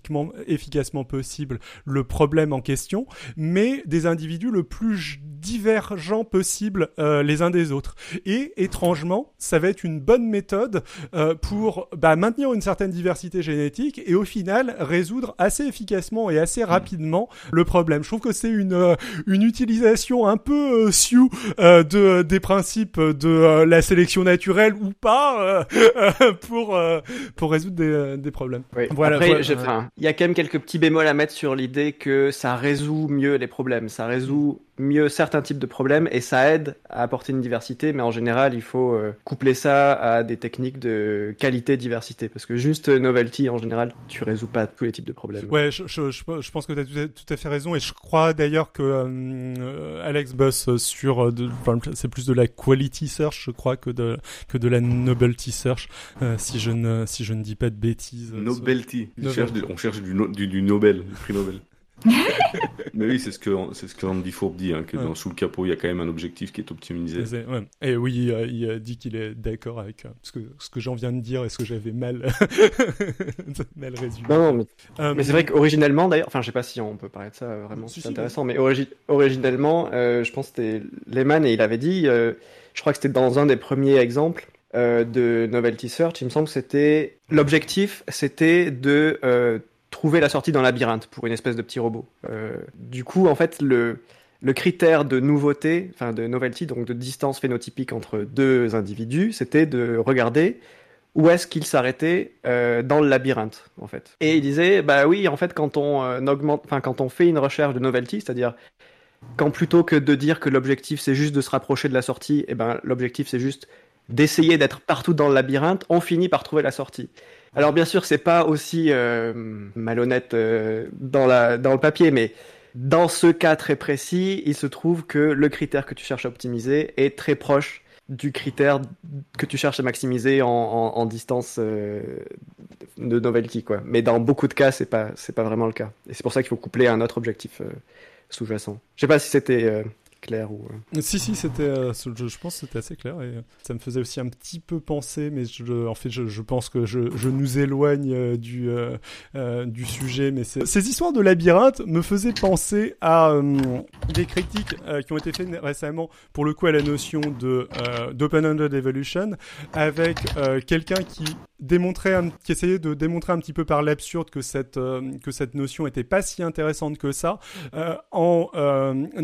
efficacement possible le problème en question, mais des individus le plus divergents possible euh, les uns des autres. Et étrangement, ça va être une bonne méthode euh, pour bah, maintenir une certaine diversité génétique et au final résoudre assez efficacement et assez rapidement le problème. Je trouve que c'est une euh, une utilisation un peu euh, sioux euh, de des principes de euh, la sélection naturelle ou pas euh, pour euh, pour résoudre des, des problèmes. Oui. Voilà, Après, voilà. Il y a quand même quelques petits bémols à mettre sur l'idée que ça résout mieux les problèmes, ça résout mieux certains types de problèmes et ça aide à apporter une diversité, mais en général, il faut euh, coupler ça à des techniques de qualité-diversité, parce que juste novelty, en général, tu résous pas tous les types de problèmes. Ouais, je, je, je, je pense que tu as tout à, tout à fait raison et je crois d'ailleurs que euh, Alex bosse sur euh, de, enfin, c'est plus de la quality search je crois que de que de la novelty search euh, si je ne si je ne dis pas de bêtises. Nobelty. On cherche, du, du Nobel, du prix Nobel. Mais oui, c'est ce que c'est ce que Andy Fourbe dit, hein, que Ouais. dans sous le capot, il y a quand même un objectif qui est optimisé. Ouais. Et oui, euh, il a dit qu'il est d'accord avec euh, ce que ce que j'en viens de dire et ce que j'avais mal mal résumé. Non, non, mais, Euh, mais c'est vrai qu'originellement, d'ailleurs, enfin, je sais pas si on peut parler de ça euh, vraiment, Si, c'est si, intéressant, mais origi- originellement, euh, je pense que c'était Lehman et il avait dit, euh, je crois que c'était dans un des premiers exemples euh, de Novelty Search, il me semble que c'était l'objectif, c'était de euh, trouver la sortie d'un labyrinthe pour une espèce de petit robot. Euh, du coup, en fait, le critère de nouveauté, enfin de novelty, donc de distance phénotypique entre deux individus, c'était de regarder où est-ce qu'ils s'arrêtaient euh, dans le labyrinthe, en fait. Et il disait, bah oui, en fait, quand on euh, augmente, quand on fait une recherche de novelty, c'est-à-dire quand plutôt que de dire que l'objectif c'est juste de se rapprocher de la sortie, et ben l'objectif c'est juste d'essayer d'être partout dans le labyrinthe, on finit par trouver la sortie. Alors bien sûr, c'est pas aussi euh, malhonnête euh, dans le papier, mais dans ce cas très précis, il se trouve que le critère que tu cherches à optimiser est très proche du critère que tu cherches à maximiser en, distance euh, de novelty, quoi. Mais dans beaucoup de cas, c'est pas c'est pas vraiment le cas. Et c'est pour ça qu'il faut coupler un autre objectif sous-jacent. Je sais pas si c'était clair ou. euh, Si, si, c'était, euh, je, pense que c'était assez clair et ça me faisait aussi un petit peu penser, mais en fait, je, pense que je, nous éloigne euh, du, du sujet, mais ces histoires de labyrinthe me faisaient penser à des critiques qui ont été faites récemment, pour le coup, à la notion de d'open-ended evolution, avec quelqu'un qui démontrait, qui essayait de démontrer un petit peu par l'absurde que cette que cette notion était pas si intéressante que ça, en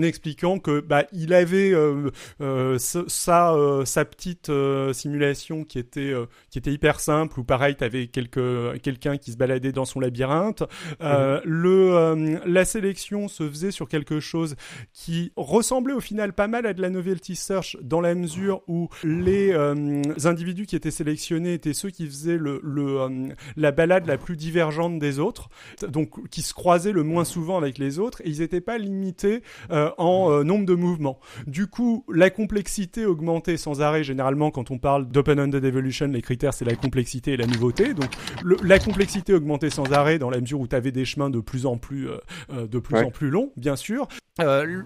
expliquant que bah il avait euh, euh, ce- sa euh, sa petite simulation qui était qui était hyper simple où pareil t'avais quelques quelqu'un qui se baladait dans son labyrinthe. Euh, le la sélection se faisait sur quelque chose qui ressemblait au final pas mal à de la novelty search dans la mesure où les euh, individus qui étaient sélectionnés étaient ceux qui faisaient le, le euh, la balade la plus divergente des autres donc qui se croisaient le moins souvent avec les autres et ils n'étaient pas limités euh, en nombre de mouvement. Du coup, la complexité augmentée sans arrêt, généralement, quand on parle d'open-ended evolution, les critères, c'est la complexité et la nouveauté. Donc, la complexité augmentée sans arrêt dans la mesure où tu avais des chemins de plus en plus, euh, euh, de plus en plus longs, bien sûr. Euh,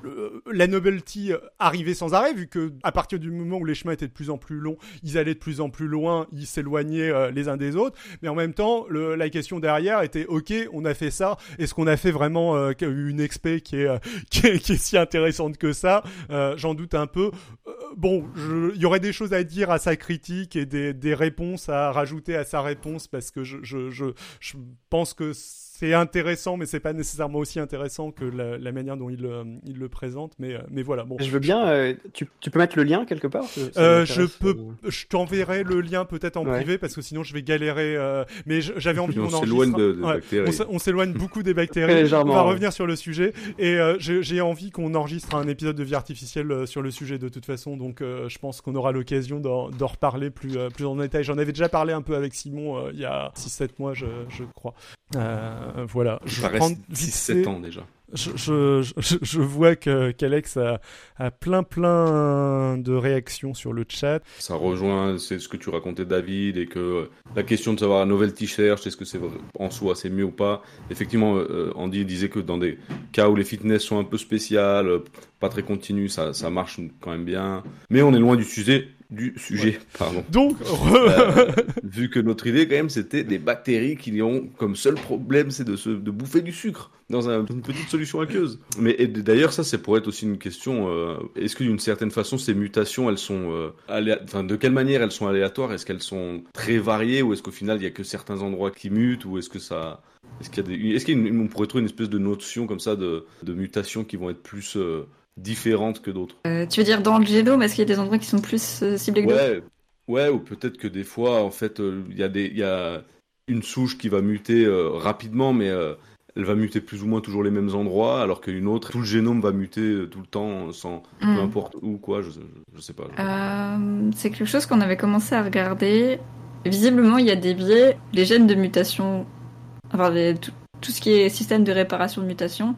la novelty arrivait sans arrêt vu que à partir du moment où les chemins étaient de plus en plus longs, ils allaient de plus en plus loin, ils s'éloignaient les uns des autres. Mais en même temps, le, la question derrière était ok, on a fait ça. Est-ce qu'on a fait vraiment une expé qui est, qui est, qui est si intéressante que ça? J'en doute un peu. bon, il y aurait des choses à dire à sa critique et des, des réponses à rajouter à sa réponse parce que je, je, je, je pense que c'est intéressant, mais c'est pas nécessairement aussi intéressant que la, manière dont il, il, le présente. Mais, mais voilà. Bon. Je veux bien. Euh, tu, tu, peux mettre le lien quelque part euh, Je peux. Je t'enverrai le lien peut-être en privé parce que sinon je vais galérer. Euh, mais j'avais envie qu'on s'éloigne de, On s'éloigne beaucoup des bactéries. on va revenir sur le sujet et j'ai envie qu'on enregistre un épisode de vie artificielle sur le sujet de toute façon. Donc je pense qu'on aura l'occasion d'en reparler plus plus en détail. J'en avais déjà parlé un peu avec Simon il y a 6-7 mois, je, je crois. Euh, voilà. Je ça reste 17 ans déjà. Je, je, je, vois que qu'Alex a, a, plein plein de réactions sur le chat. Ça rejoint c'est ce que tu racontais David et que la question de savoir un novel t-shirt, est-ce que c'est en soi c'est mieux ou pas? Effectivement, euh, Andy disait que dans des cas où les fitness sont un peu spéciales, pas très continues, ça, ça marche quand même bien. Mais on est loin du sujet du sujet, pardon. Donc, euh, vu que notre idée quand même c'était des bactéries qui ont comme seul problème c'est de, se, de bouffer du sucre dans une petite solution aqueuse. Mais d'ailleurs ça c'est pour être aussi une question. Euh, est-ce que d'une certaine façon ces mutations elles sont, euh, enfin de quelle manière elles sont aléatoires? Est-ce qu'elles sont très variées ou est-ce qu'au final il y a que certains endroits qui mutent ou est-ce que ça est-ce qu'il y a est-ce qu'on pourrait trouver une espèce de notion comme ça de, de mutations qui vont être plus différentes que d'autres. Euh, tu veux dire dans le génome, est-ce qu'il y a des endroits qui sont plus euh, ciblés que ouais, ouais, ou peut-être que des fois, en fait, euh, il y, y a une souche qui va muter rapidement, mais elle va muter plus ou moins toujours les mêmes endroits, alors qu'une autre, tout le génome va muter tout le temps, sans peu hmm. importe où, quoi, je, je sais pas. c'est quelque chose qu'on avait commencé à regarder. Visiblement, il y a des biais, les gènes de mutation, enfin, tout, tout, ce qui est système de réparation de mutation,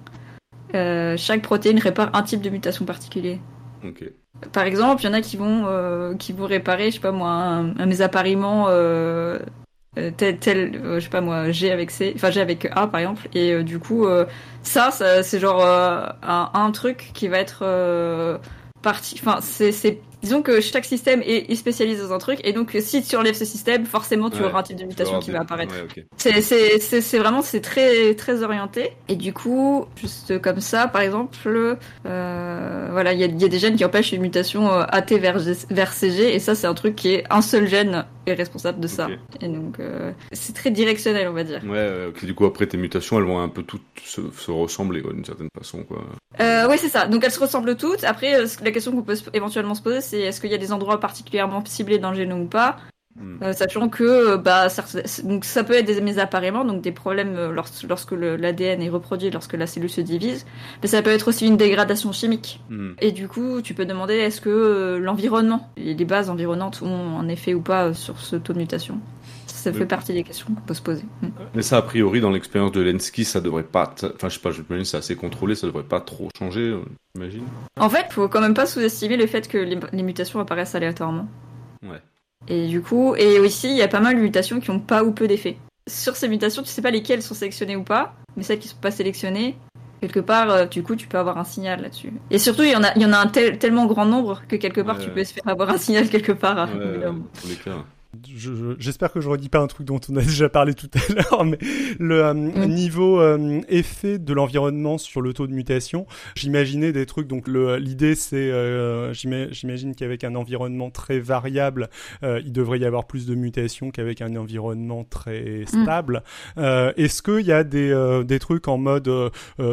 euh, chaque protéine répare un type de mutation particulier. Par exemple, il y en a qui vont, euh, qui vont réparer, je sais pas moi, un, un mésappariement euh, tel, tel je sais pas moi, G avec C, enfin G avec A par exemple, et du coup, ça, ça c'est genre un, un, truc qui va être parti, enfin c'est disons que chaque système est, spécialisé dans un truc, et donc si tu enlèves ce système, forcément tu auras un type de mutation qui va apparaître. C'est vraiment c'est très très orienté. Et du coup, juste comme ça, par exemple, euh, voilà, il y a, y a, des gènes qui empêchent une mutation euh, AT vers, vers CG, et ça c'est un truc qui est un seul gène est responsable de ça. Et donc euh, c'est très directionnel, on va dire. Ouais, du coup après tes mutations, elles vont un peu toutes se, se ressembler d'une certaine façon, quoi. Euh, oui, c'est ça. Donc elles se ressemblent toutes. Après, la question qu'on peut éventuellement se poser, c'est est-ce qu'il y a des endroits particulièrement ciblés dans le génome ou pas hmm. euh, sachant que bah, ça, donc ça peut être des mésappariements, donc des problèmes euh, lorsque, l'ADN est reproduit, lorsque la cellule se divise, mais ça peut être aussi une dégradation chimique. Hmm. Et du coup, tu peux demander est-ce que euh, l'environnement et les bases environnantes ont un effet ou pas sur ce taux de mutation? Ça fait partie des questions qu'on peut se poser. Hmm. Mais ça, a priori, dans l'expérience de Lenski, ça devrait pas. Enfin, je sais pas, je me c'est assez contrôlé, ça devrait pas trop changer. En fait, faut quand même pas sous-estimer le fait que les, mutations apparaissent aléatoirement. Ouais. Et du coup, et aussi, il y a pas mal de mutations qui ont pas ou peu d'effets. Sur ces mutations, tu sais pas lesquelles sont sélectionnées ou pas, mais celles qui sont pas sélectionnées, quelque part, euh, du coup, tu peux avoir un signal là-dessus. Et surtout, il y en a, il y en a un tellement grand nombre que quelque part, tu peux espérer avoir un signal quelque part. Ouais, les cas j'espère que je redis pas un truc dont on a déjà parlé tout à l'heure, mais le euh, mm. niveau euh, effet de l'environnement sur le taux de mutation, j'imaginais des trucs. Donc l'idée, c'est, euh, j'imagine qu'avec un environnement très variable, il devrait y avoir plus de mutations qu'avec un environnement très mm. stable. Est-ce qu'il y a des, des trucs en mode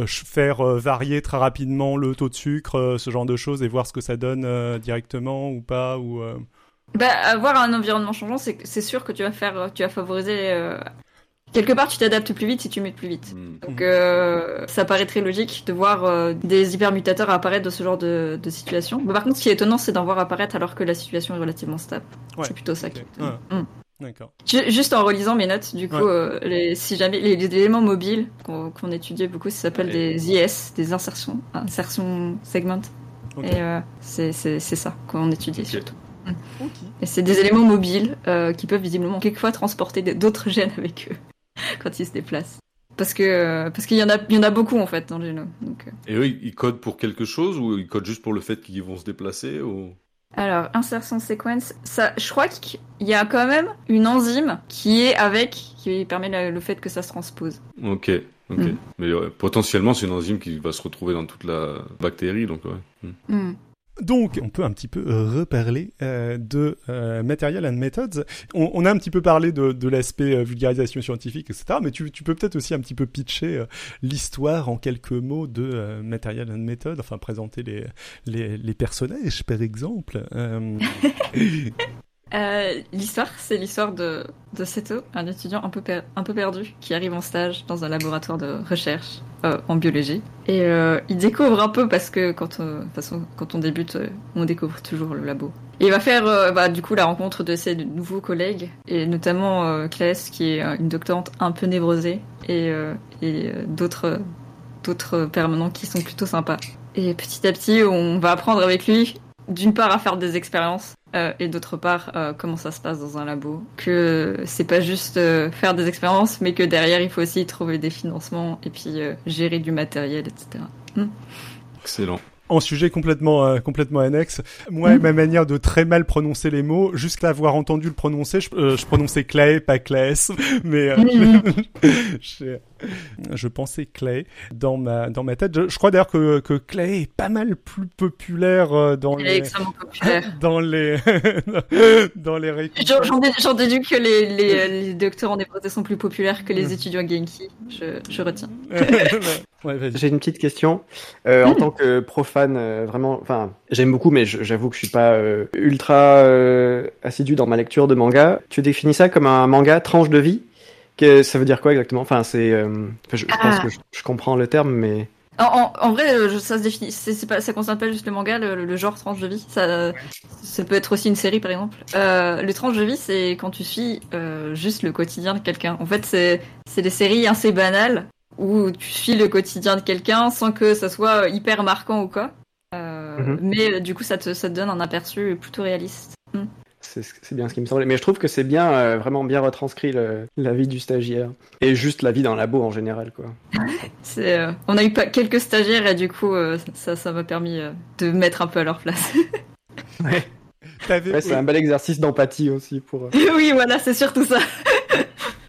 faire varier très rapidement le taux de sucre, ce genre de choses, et voir ce que ça donne directement ou pas ou bah, avoir un environnement changeant, c'est sûr que tu vas faire, tu vas favoriser. Euh, quelque part, tu t'adaptes plus vite si tu mutes plus vite. Hmm. Donc, euh, ça paraît très logique de voir euh, des hypermutateurs apparaître dans ce genre de, de situation. Mais par contre, ce qui est étonnant, c'est d'en voir apparaître alors que la situation est relativement stable. C'est plutôt ça qui est hmm. D'accord. Juste en relisant mes notes, du coup, les, si jamais les, éléments mobiles qu'on étudiait beaucoup, ça s'appelle des IS, des insertions, insertions segment. Ok. Et euh, c'est c'est- c'est ça qu'on surtout. Ok. Et c'est des éléments mobiles euh, qui peuvent visiblement quelquefois transporter d'autres gènes avec eux quand ils se déplacent. Parce que euh, parce qu'il y en a il y en a beaucoup en fait dans le génome. Donc, euh. Et eux, ils codent pour quelque chose ou ils codent juste pour le fait qu'ils vont se déplacer ou... Alors insertion sequence, ça, je crois qu'il y a quand même une enzyme qui est avec qui permet le, le fait que ça se transpose. Ok, ok. Mm. Mais potentiellement, c'est une enzyme qui va se retrouver dans toute la bactérie, donc ouais. Mm. Donc, on peut un petit peu euh, reparler euh, de euh, Material and Methods. On, on a un petit peu parlé de, de l'aspect euh, vulgarisation scientifique, etc. Mais tu, tu peux peut-être aussi un petit peu pitcher euh, l'histoire en quelques mots de euh, Material and Methods, enfin présenter les, les, les personnages, par exemple. Euh, l'histoire, c'est l'histoire de, de Seto, un étudiant un peu, perdu qui arrive en stage dans un laboratoire de recherche euh, en biologie. Et euh, il découvre un peu parce que quand, euh, de toute façon, quand on débute, euh, on découvre toujours le labo. Il va faire bah, du coup la rencontre de ses nouveaux collègues, et notamment Claes qui est une doctorante un peu névrosée, et, et d'autres d'autres permanents qui sont plutôt sympas. Et petit à petit, on va apprendre avec lui, d'une part à faire des expériences, euh, et d'autre part euh, comment ça se passe dans un labo? Que c'est pas juste euh, faire des expériences, mais que derrière il faut aussi trouver des financements et puis euh, gérer du matériel, etc. Excellent. en sujet complètement euh, complètement annexe. Moi, Mm. ma manière de très mal prononcer les mots, juste l'avoir entendu le prononcer, je, euh, je prononçais Clay, pas Claes, mais euh, Mm. je, je pensais Clay dans ma dans ma tête. Je, je crois d'ailleurs que que Clay est pas mal plus populaire euh, dans Il est les extrêmement populaire. dans les dans les. J'en j'en dé- j'en déduis que les, les, les doctorants des prothèses sont plus populaires que les Mm. étudiants Genki. Je, je retiens. ouais. J'ai une petite question. Euh, En tant que profane, euh, vraiment, enfin, j'aime beaucoup, mais j'avoue que je suis pas euh, ultra euh, assidu dans ma lecture de manga. Tu définis ça comme un manga tranche de vie? Que, Ça veut dire quoi exactement? Enfin, c'est, euh, je, je pense Ah. que je, je comprends le terme, mais En, en, en vrai, euh, ça se définit. C'est c'est pas, ça concerne pas juste le manga, le, le genre tranche de vie. Ça, ça peut être aussi une série, par exemple. Euh, le tranche de vie, c'est quand tu suis euh, juste le quotidien de quelqu'un. En fait, c'est c'est des séries assez banales où tu suis le quotidien de quelqu'un sans que ça soit hyper marquant ou quoi. Mhm. Mais du coup, ça te, ça te donne un aperçu plutôt réaliste. C'est bien ce qui me semblait. Mais je trouve que c'est bien, euh, vraiment bien retranscrit le- la vie du stagiaire et juste la vie dans le labo en général, quoi. Euh, on a eu pas, quelques stagiaires et du coup, euh, ça, ça m'a permis euh, de me mettre un peu à leur place. Ouais, c'est un bel exercice d'empathie aussi pour. euh, oui, voilà, c'est surtout ça.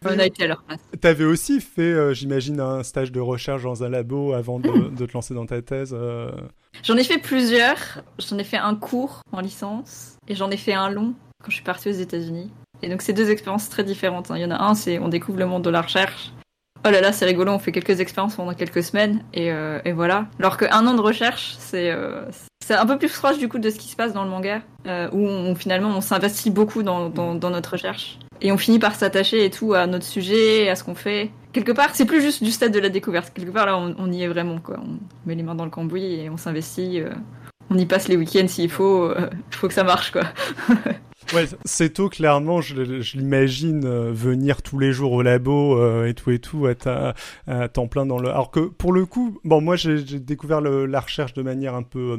On a été à leur place. T'avais aussi fait, euh, j'imagine, un stage de recherche dans un labo avant de, de te lancer dans ta thèse. euh. J'en ai fait plusieurs. J'en ai fait un court en licence et j'en ai fait un long quand je suis partie aux États-Unis. Et donc c'est deux expériences très différentes. hein. Il y en a un, c'est on découvre le monde de la recherche. Oh là là, c'est rigolo, on fait quelques expériences pendant quelques semaines et, euh, et voilà. Alors qu'un an de recherche, c'est c'est un peu plus proche du coup de ce qui se passe dans le manga, euh, où on, finalement on s'investit beaucoup dans, dans, dans notre recherche et on finit par s'attacher et tout à notre sujet, à ce qu'on fait. Quelque part, c'est plus juste du stade de la découverte. Quelque part là, on, y est vraiment quoi. On met les mains dans le cambouis et on s'investit. euh, on y passe les week-ends s'il faut. euh, Il faut que ça marche quoi. Ouais, c'est tôt, clairement, je, je l'imagine euh, venir tous les jours au labo euh, et tout et tout, être à, à temps plein dans le. Alors que pour le coup, bon, moi j'ai j'ai découvert le, la recherche de manière un peu. euh,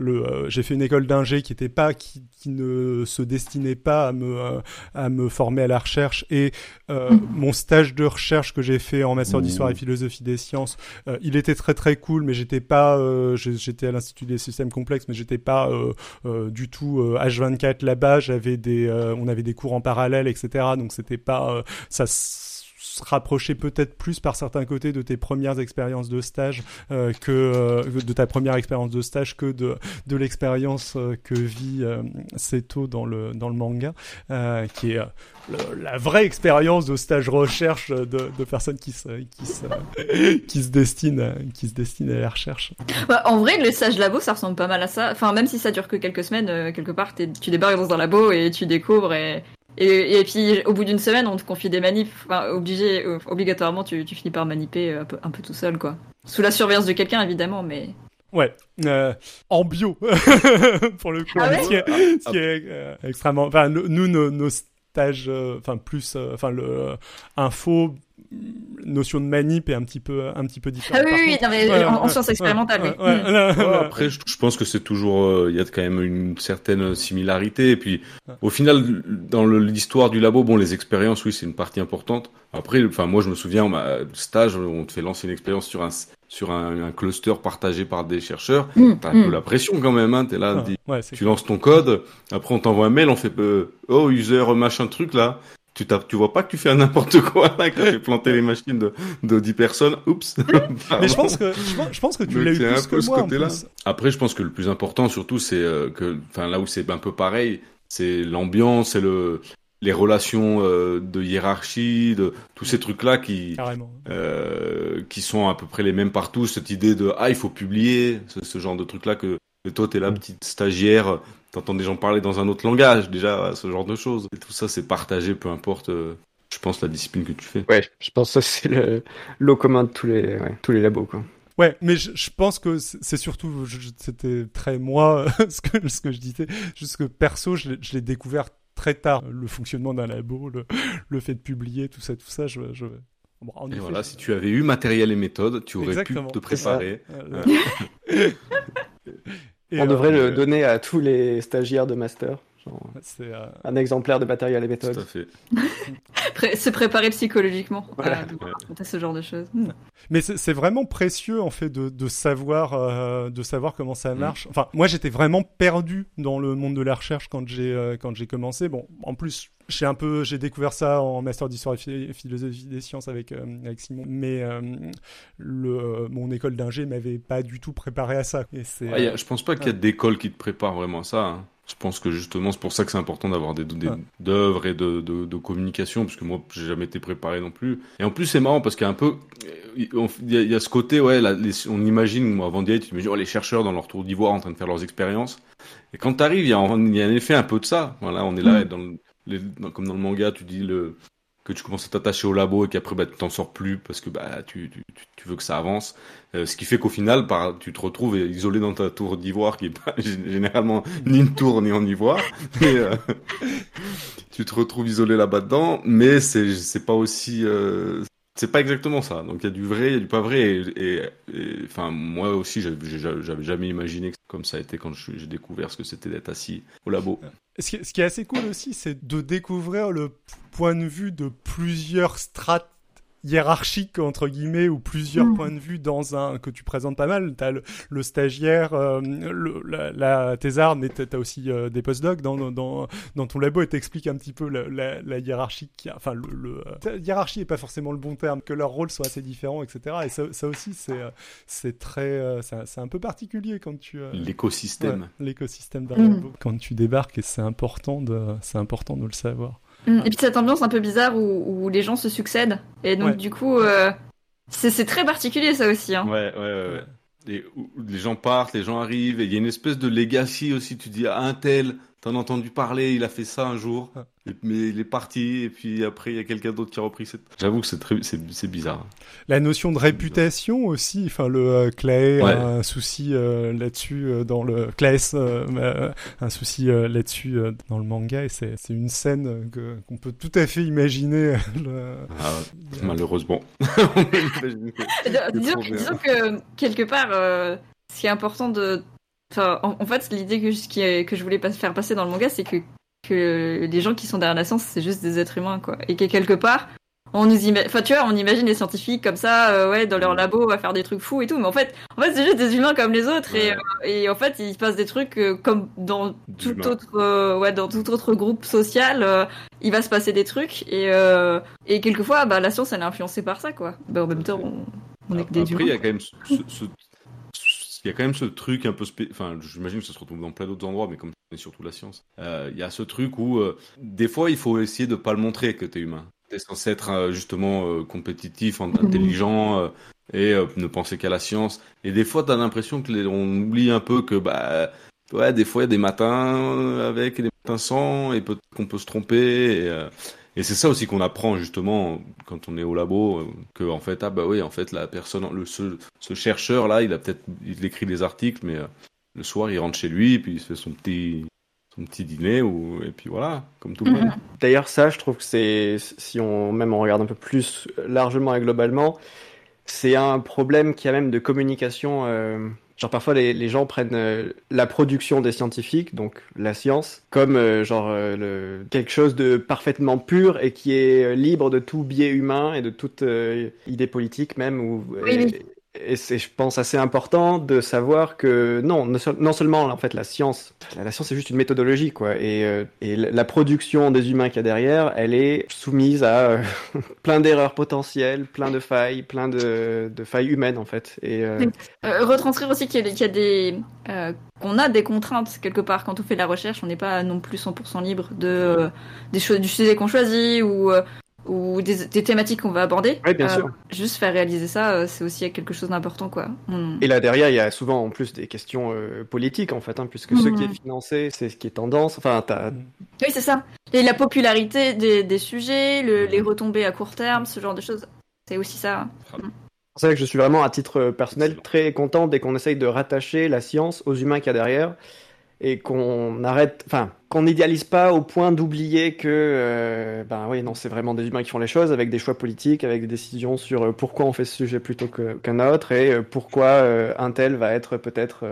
le, euh, j'ai fait une école d'ingé qui était pas, qui, qui ne se destinait pas à me euh, à me former à la recherche et euh, mon stage de recherche que j'ai fait en master d'histoire et philosophie des sciences, euh, il était très très cool, mais j'étais pas, euh, j'ai- j'étais à l'institut des systèmes complexes, mais j'étais pas euh, euh, du tout euh, H24 là-bas. J'avais des, euh, on avait des cours en parallèle, etc. Donc c'était pas, euh, ça se rapprochait peut-être plus par certains côtés de tes premières expériences de stage euh, que euh, de ta première expérience de stage que de de l'expérience euh, que vit Seto dans le dans le manga, qui est la vraie expérience de stage recherche de, personnes qui se qui se qui se destinent qui se à la recherche. Bah, en vrai, le stage labo, ça ressemble pas mal à ça. Enfin, même si ça dure que quelques semaines, quelque part, tu débarques dans un labo et tu découvres et. Et, et puis au bout d'une semaine, on te confie des manips. Enfin, obligé, euh, obligatoirement, tu, tu finis par maniper euh, un peu, un peu tout seul, quoi. Sous la surveillance de quelqu'un, évidemment, mais. Ouais, euh, en bio pour le coup, Ah ouais ce qui est, ce qui est, euh, extrêmement. Enfin, nous, nos, nos stages, enfin plus, enfin le info notion de manip est un petit peu, un petit peu différente. Ah oui, oui, non, mais en, en ouais, Ouais, là, après, je, je pense que c'est toujours, euh, il y a quand même une certaine similarité. Et puis, Ouais. au final, dans l'histoire du labo, bon, les expériences, oui, c'est une partie importante. Après, enfin, moi, je me souviens, ma stage, on te fait lancer une expérience sur un sur un, un cluster partagé par des chercheurs. Mm, T'as un peu mm. la pression quand même, hein. T'es là, ouais, dis- ouais, c'est tu lances ton code. Après, on t'envoie un mail, on fait, euh, oh, user machin truc là. Tu, t'as- tu vois pas que tu fais n'importe quoi là, que tu planter les machines de, de 10 personnes? Oups. Mais je pense que je pense, je pense que tu l'as eu c'est un plus peu que ce moi en côté-là. plus. Après, je pense que le plus important, surtout, c'est euh, que, enfin, là où c'est un peu pareil, c'est l'ambiance, c'est le, les relations euh, de hiérarchie, de tous ces trucs-là qui, euh, qui sont à peu près les mêmes partout. Cette idée de ah, il faut publier, ce, ce genre de trucs-là que, que toi, t'es la petite stagiaire, t'entends des gens parler dans un autre langage, déjà, ce genre de choses. Et tout ça, c'est partagé, peu importe. euh, je pense la discipline que tu fais. Ouais, je pense que ça c'est le l'eau commun de tous les, ouais, tous les labos quoi. Ouais, mais je, je pense que c'est surtout, je- je- c'était très moi ce que ce que je disais, juste que perso, je l'ai- je l'ai découvert très tard, le fonctionnement d'un labo, le, le fait de publier, tout ça, tout ça, je, je... Bon, en Et effet, voilà, je- si tu avais eu matériel et méthode, tu aurais Exactement, pu te préparer. et, On euh, devrait euh, le donner à tous les stagiaires de master. C'est, euh, un exemplaire de matériel et Tout méthode. à fait. Pré- se préparer psychologiquement Voilà. à, à ce genre de choses. Mm. Mais c'est vraiment précieux en fait de, de savoir euh, de savoir comment ça Mm. marche. Enfin, moi j'étais vraiment perdu dans le monde de la recherche quand j'ai euh, quand j'ai commencé. Bon, en plus j'ai un peu j'ai découvert ça en master d'histoire et phi- philosophie des sciences avec euh, avec Simon. Mais euh, le mon école d'ingé m'avait pas du tout préparé à ça. Et Ouais, y a- je pense pas qu'il y a d'école qui te prépare vraiment à ça. hein. Je pense que justement, c'est pour ça que c'est important d'avoir des, des Ouais. d'œuvres et de, de, de communication, parce que moi, j'ai jamais été préparé non plus. Et en plus, c'est marrant parce qu'il y a un peu, il y a, il y a ce côté, ouais, là, les- on imagine, moi, avant d'y aller, tu imagines, oh, les chercheurs dans leur tour d'ivoire en train de faire leurs expériences. Et quand t'arrives, il y a, il y a un effet un peu de ça. Voilà, on est là, Mm. et dans le- les- dans- comme dans le manga, tu dis le, que tu commences à t'attacher au labo et qu'après bah, tu t'en sors plus parce que bah, tu, tu, tu- veux que ça avance. Euh, ce qui fait qu'au final, par, tu te retrouves isolé dans ta tour d'ivoire qui est pas gé- généralement ni une tour ni en ivoire. Mais, euh, tu te retrouves isolé là-bas dedans, mais c'est pas aussi euh, c'est pas exactement ça. Donc il y a du vrai, il y a du pas vrai. Et, enfin moi aussi, j'avais jamais imaginé comme ça a été quand j'ai découvert ce que c'était d'être assis au labo. Ce qui, est assez cool aussi, c'est de découvrir le point de vue de plusieurs strates hiérarchiques entre guillemets ou plusieurs Mm. points de vue dans un que tu présentes pas mal t'as le, le stagiaire euh, le, la, la thésarde mais t'as aussi euh, des postdocs dans, dans dans ton labo et t'expliques un petit peu la, la, la hiérarchie qui a- enfin le, le euh, hiérarchie est pas forcément le bon terme que leurs rôles sont assez différents etc et ça, ça aussi c'est euh, c'est très euh, c'est un- c'est un peu particulier quand tu euh, L'écosystème. Ouais, l'écosystème d'un Mm. labo. Quand tu débarques, et c'est important de, c'est important de le savoir. Mm. Et puis cette ambiance un peu bizarre où, où les gens se succèdent. Et donc Ouais. du coup, euh, c'est c'est très particulier ça aussi. Hein. Ouais, ouais, ouais. ouais. Et où- les gens partent, les gens arrivent, et il y a une espèce de legacy aussi. Tu dis, ah, un tel, t'en as entendu parler, il a fait ça un jour. Et- mais il est parti, et puis après, il y a quelqu'un d'autre qui a repris cette. J'avoue que c'est très, c'est, c'est bizarre. La notion de réputation aussi, enfin le euh, Clay Ouais. a un souci euh, là-dessus euh, dans le Claes euh, un souci euh, là-dessus euh, dans le manga et c'est c'est une scène que qu'on peut tout à fait imaginer. le- Ah, malheureusement. Disons, disons que quelque part, euh, ce qui est important de. Enfin, en, en fait, l'idée que, je- que voulais pas faire passer dans le manga, c'est que, que les gens qui sont derrière la science, c'est juste des êtres humains, quoi. Et que quelque part, on nous imagine. Enfin, tu vois, on imagine les scientifiques comme ça, euh, ouais, dans leur labo, à faire des trucs fous et tout. Mais en fait, en fait c'est juste des humains comme les autres. Et, Ouais. euh, et en fait, il se passe des trucs euh, comme dans tout autre, ouais, dans tout autre groupe social. il va se passer des trucs. Et, euh, et quelquefois, bah, la science, elle est influencée par ça, quoi. Bah, en même temps, on, on est que des Après, il y humains. a quand même ce, ce- y a quand même ce truc un peu spé... enfin j'imagine que ça se retrouve dans plein d'autres endroits mais comme c'est surtout la science euh, il y a ce truc où euh, des fois il faut essayer de pas le montrer que t'es humain. T'es censé être euh, justement euh, compétitif en- intelligent euh, et euh, ne penser qu'à la science. Et des fois t'as l'impression que les... on oublie un peu que bah ouais des fois il y a des matins euh, avec et des matins sans et peut-être qu'on peut se tromper euh, et c'est ça aussi qu'on apprend justement quand on est au labo, euh, que en fait ah bah oui en fait la personne, ce, chercheur là, il a peut-être il écrit des articles, mais euh, le soir il rentre chez lui puis il se fait son petit un petit dîner ou et puis voilà, comme tout le monde. D'ailleurs, ça, je trouve que c'est, si on même on regarde un peu plus largement et globalement, c'est un problème qui a même de communication. euh, genre parfois les, les gens prennent euh, la production des scientifiques, donc la science, comme euh, genre euh, le, quelque chose de parfaitement pur et qui est libre de tout biais humain et de toute euh, idée politique même. Ou, Oui, et, oui. Et c'est, je pense, assez important de savoir que non, non seul- non seulement en fait la science, la, science c'est juste une méthodologie quoi, et, euh, et la production des humains qu'il y a derrière, elle est soumise à euh, plein d'erreurs potentielles, plein de failles, plein de, de failles humaines en fait. Et euh, retranscrire aussi qu'il y a, des qu'on a des contraintes quelque part quand on fait de la recherche on n'est pas non plus 100% libre de des choses du sujet qu'on choisit ou ou des, des thématiques qu'on va aborder. Oui, bien Euh, sûr. juste faire réaliser ça euh, c'est aussi quelque chose d'important quoi. Et là derrière, il y a souvent en plus des questions euh, politiques en fait, hein, puisque ce qui est Mhm. financé, c'est ce qui est tendance. Enfin, t'as oui c'est ça. Et la popularité des, des sujets le- les retombées à court terme ce genre de choses c'est aussi ça C'est vrai que je suis vraiment, à titre personnel, très content dès qu'on essaye de rattacher la science aux humains qu'il y a derrière et qu'on arrête, enfin, qu'on n'idéalise pas au point d'oublier que, euh, ben oui, non, c'est vraiment des humains qui font les choses avec des choix politiques, avec des décisions sur euh, pourquoi on fait ce sujet plutôt qu'un autre et euh, pourquoi un tel va être peut-être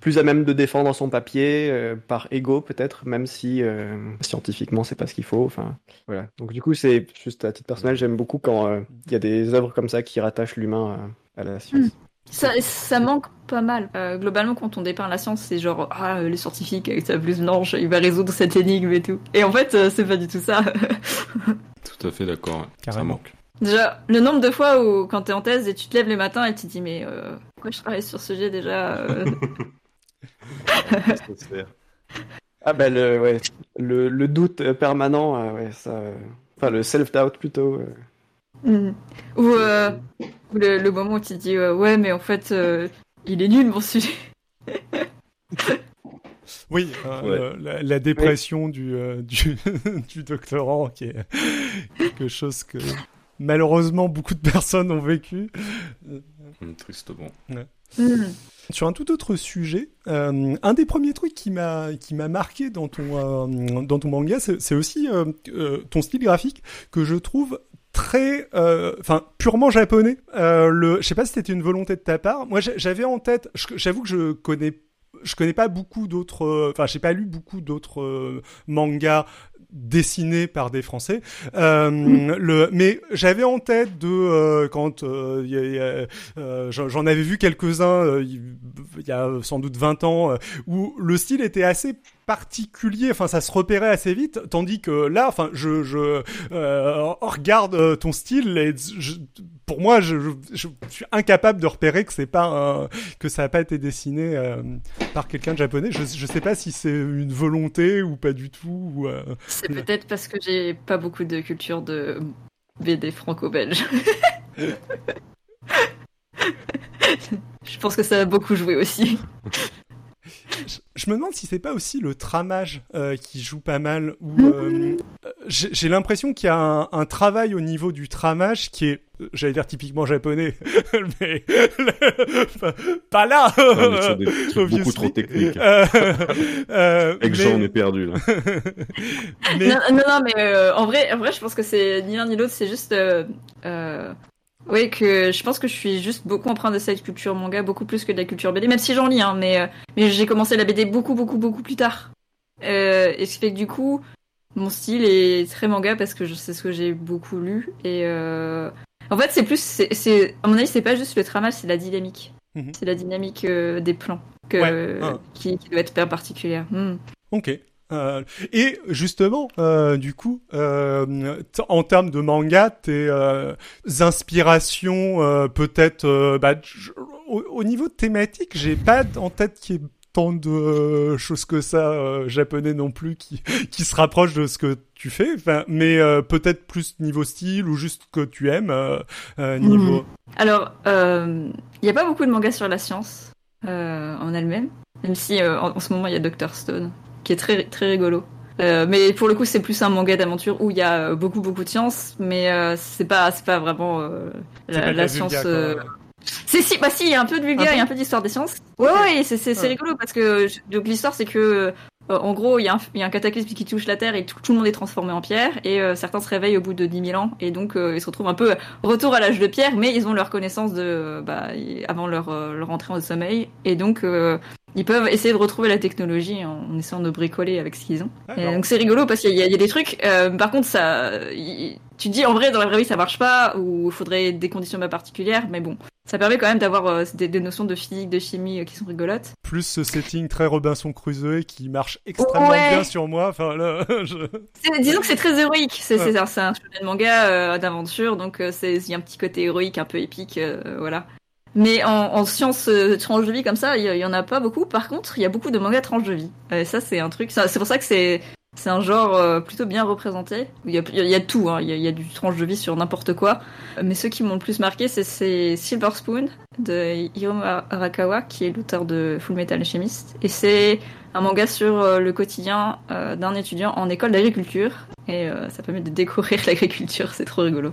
plus à même de défendre son papier par ego peut-être, même si euh, scientifiquement c'est pas ce qu'il faut. Enfin, voilà. Donc du coup, c'est juste à titre personnel, j'aime beaucoup quand il y a des œuvres comme ça qui rattachent l'humain à, la science. Mm. Ça, ça manque pas mal. Euh, globalement, quand on dépeint la science, c'est genre ah le scientifique avec sa blouse blanche, il va résoudre cette énigme et tout. Et en fait, euh, c'est pas du tout ça. Tout à fait d'accord. Ça manque. déjà, le nombre de fois où quand t'es en thèse et tu te lèves les matins et tu te dis mais euh, pourquoi je travaille sur ce sujet déjà euh Ah ben le, ouais, le, le doute euh, permanent, euh, ouais, ça, euh, enfin le self-doubt plutôt. euh. Ou euh, ou le, le moment où tu dis euh, ouais mais en fait euh, il est nul mon sujet. Oui, euh, la, la dépression du, euh, du, du doctorant, qui est quelque chose que malheureusement beaucoup de personnes ont vécu. Tristement. Mm. Sur un tout autre sujet, euh, un des premiers trucs qui m'a qui m'a marqué dans ton euh, dans ton manga, c'est c'est aussi euh, euh, ton style graphique que je trouve très, euh, enfin purement japonais. Euh, le, je sais pas si c'était une volonté de ta part. Moi, j'a- j'avais en tête. J'avoue que je connais je connais pas beaucoup d'autres, euh, enfin j'ai pas lu beaucoup d'autres euh, mangas dessinés par des Français. Euh, le, mais j'avais en tête de quand j'en avais vu quelques-uns euh, il y a sans doute 20 ans où le style était assez particulier, enfin ça se repérait assez vite, tandis que là, enfin je, je euh, regarde euh, ton style et je- pour moi je, je, je suis incapable de repérer que c'est pas que ça a pas été dessiné euh, par quelqu'un de japonais. Je, je sais pas si c'est une volonté ou pas du tout. Ou, euh, C'est peut-être parce que j'ai pas beaucoup de culture de BD franco-belge. Je pense que ça a beaucoup joué aussi. Je, je me demande si c'est pas aussi le tramage euh, qui joue pas mal. Ou euh, j'ai j'ai l'impression qu'il y a un, un travail au niveau du tramage qui est, euh, j'allais dire typiquement japonais, mais pas là. Mais sur des trucs beaucoup trop techniques. Euh, euh, Avec mais- Jean, on est perdu là. mais- Non, non, non, mais euh, en vrai, en vrai, je pense que c'est ni l'un ni l'autre. C'est juste, euh, euh, oui, que je pense que je suis juste beaucoup empreinte de cette culture manga, beaucoup plus que de la culture BD, même si j'en lis, hein, mais euh, mais j'ai commencé la BD beaucoup, beaucoup, beaucoup plus tard. Euh, et ce qui fait que du coup, mon style est très manga parce que sais ce que j'ai beaucoup lu et euh, en fait, c'est plus, c'est, c'est, à mon avis, c'est pas juste le tramage, c'est la dynamique. Mhm. C'est la dynamique euh, des plans que, Ouais, ah. qui, qui doit être bien particulière. Hmm. Ok. Euh, et justement, euh, du coup, euh, en termes de manga, tes inspirations, peut-être, bah, au, au niveau thématique, j'ai pas en tête qu'il y ait tant de choses que ça japonais non plus qui qui se rapprochent de ce que tu fais. Enfin, mais peut-être plus niveau style ou juste que tu aimes euh, niveau. Alors, il n'y a pas beaucoup de mangas sur la science en elle-même, même si en, en ce moment il y a Dr Stone, qui est très très rigolo. Euh, mais pour le coup, c'est plus un manga d'aventure où il y a euh, beaucoup beaucoup de science, mais euh, c'est pas c'est pas vraiment euh, la, pas science. C'est si, bah si, il y a un peu de vulgaire Un peu et un peu d'histoire des sciences. Ouais, ouais, c'est c'est c'est Ouais. rigolo parce que je- donc l'histoire c'est que en gros, il y, a un- il y a un cataclysme qui touche la Terre et tout, tout le monde est transformé en pierre. Et euh, certains se réveillent au bout de 10 000 ans. Et donc, euh, ils se retrouvent un peu retour à l'âge de pierre, mais ils ont leur connaissance de, euh, bah, y- avant leur, leur entrée en sommeil. Et donc, ils peuvent essayer de retrouver la technologie en, essayant de bricoler avec ce qu'ils ont. Et donc, c'est rigolo parce qu'il y, a- il y a des trucs. euh, par contre, ça, tu dis en vrai, dans la vraie vie, ça marche pas, ou il faudrait des conditions bien particulières. Mais bon, ça permet quand même d'avoir euh, des, des notions de physique, de chimie euh, qui sont rigolotes. Plus ce setting très Robinson Crusoe qui marche extrêmement Ouais. bien sur moi. Enfin, là, je- C'est- Disons que c'est très héroïque. C'est Ouais. un, un manga d'aventure, donc il y a un petit côté héroïque, un peu épique, voilà. Mais en, en science euh, tranche de vie comme ça, il y, en a pas beaucoup. Par contre, il y a beaucoup de mangas tranche de vie. Et ça, c'est un truc. C'est pour ça que c'est c'est un genre euh, plutôt bien représenté. Il y a, il y a tout. hein. Il y, a, il y a du tranche de vie sur n'importe quoi. Mais ceux qui m'ont le plus marqué, c'est- c'est Silver Spoon de Hiromu Arakawa, qui est l'auteur de Full Metal Alchemist. Et c'est un manga sur euh, le quotidien euh, d'un étudiant en école d'agriculture. Et euh, ça permet de découvrir l'agriculture, c'est trop rigolo.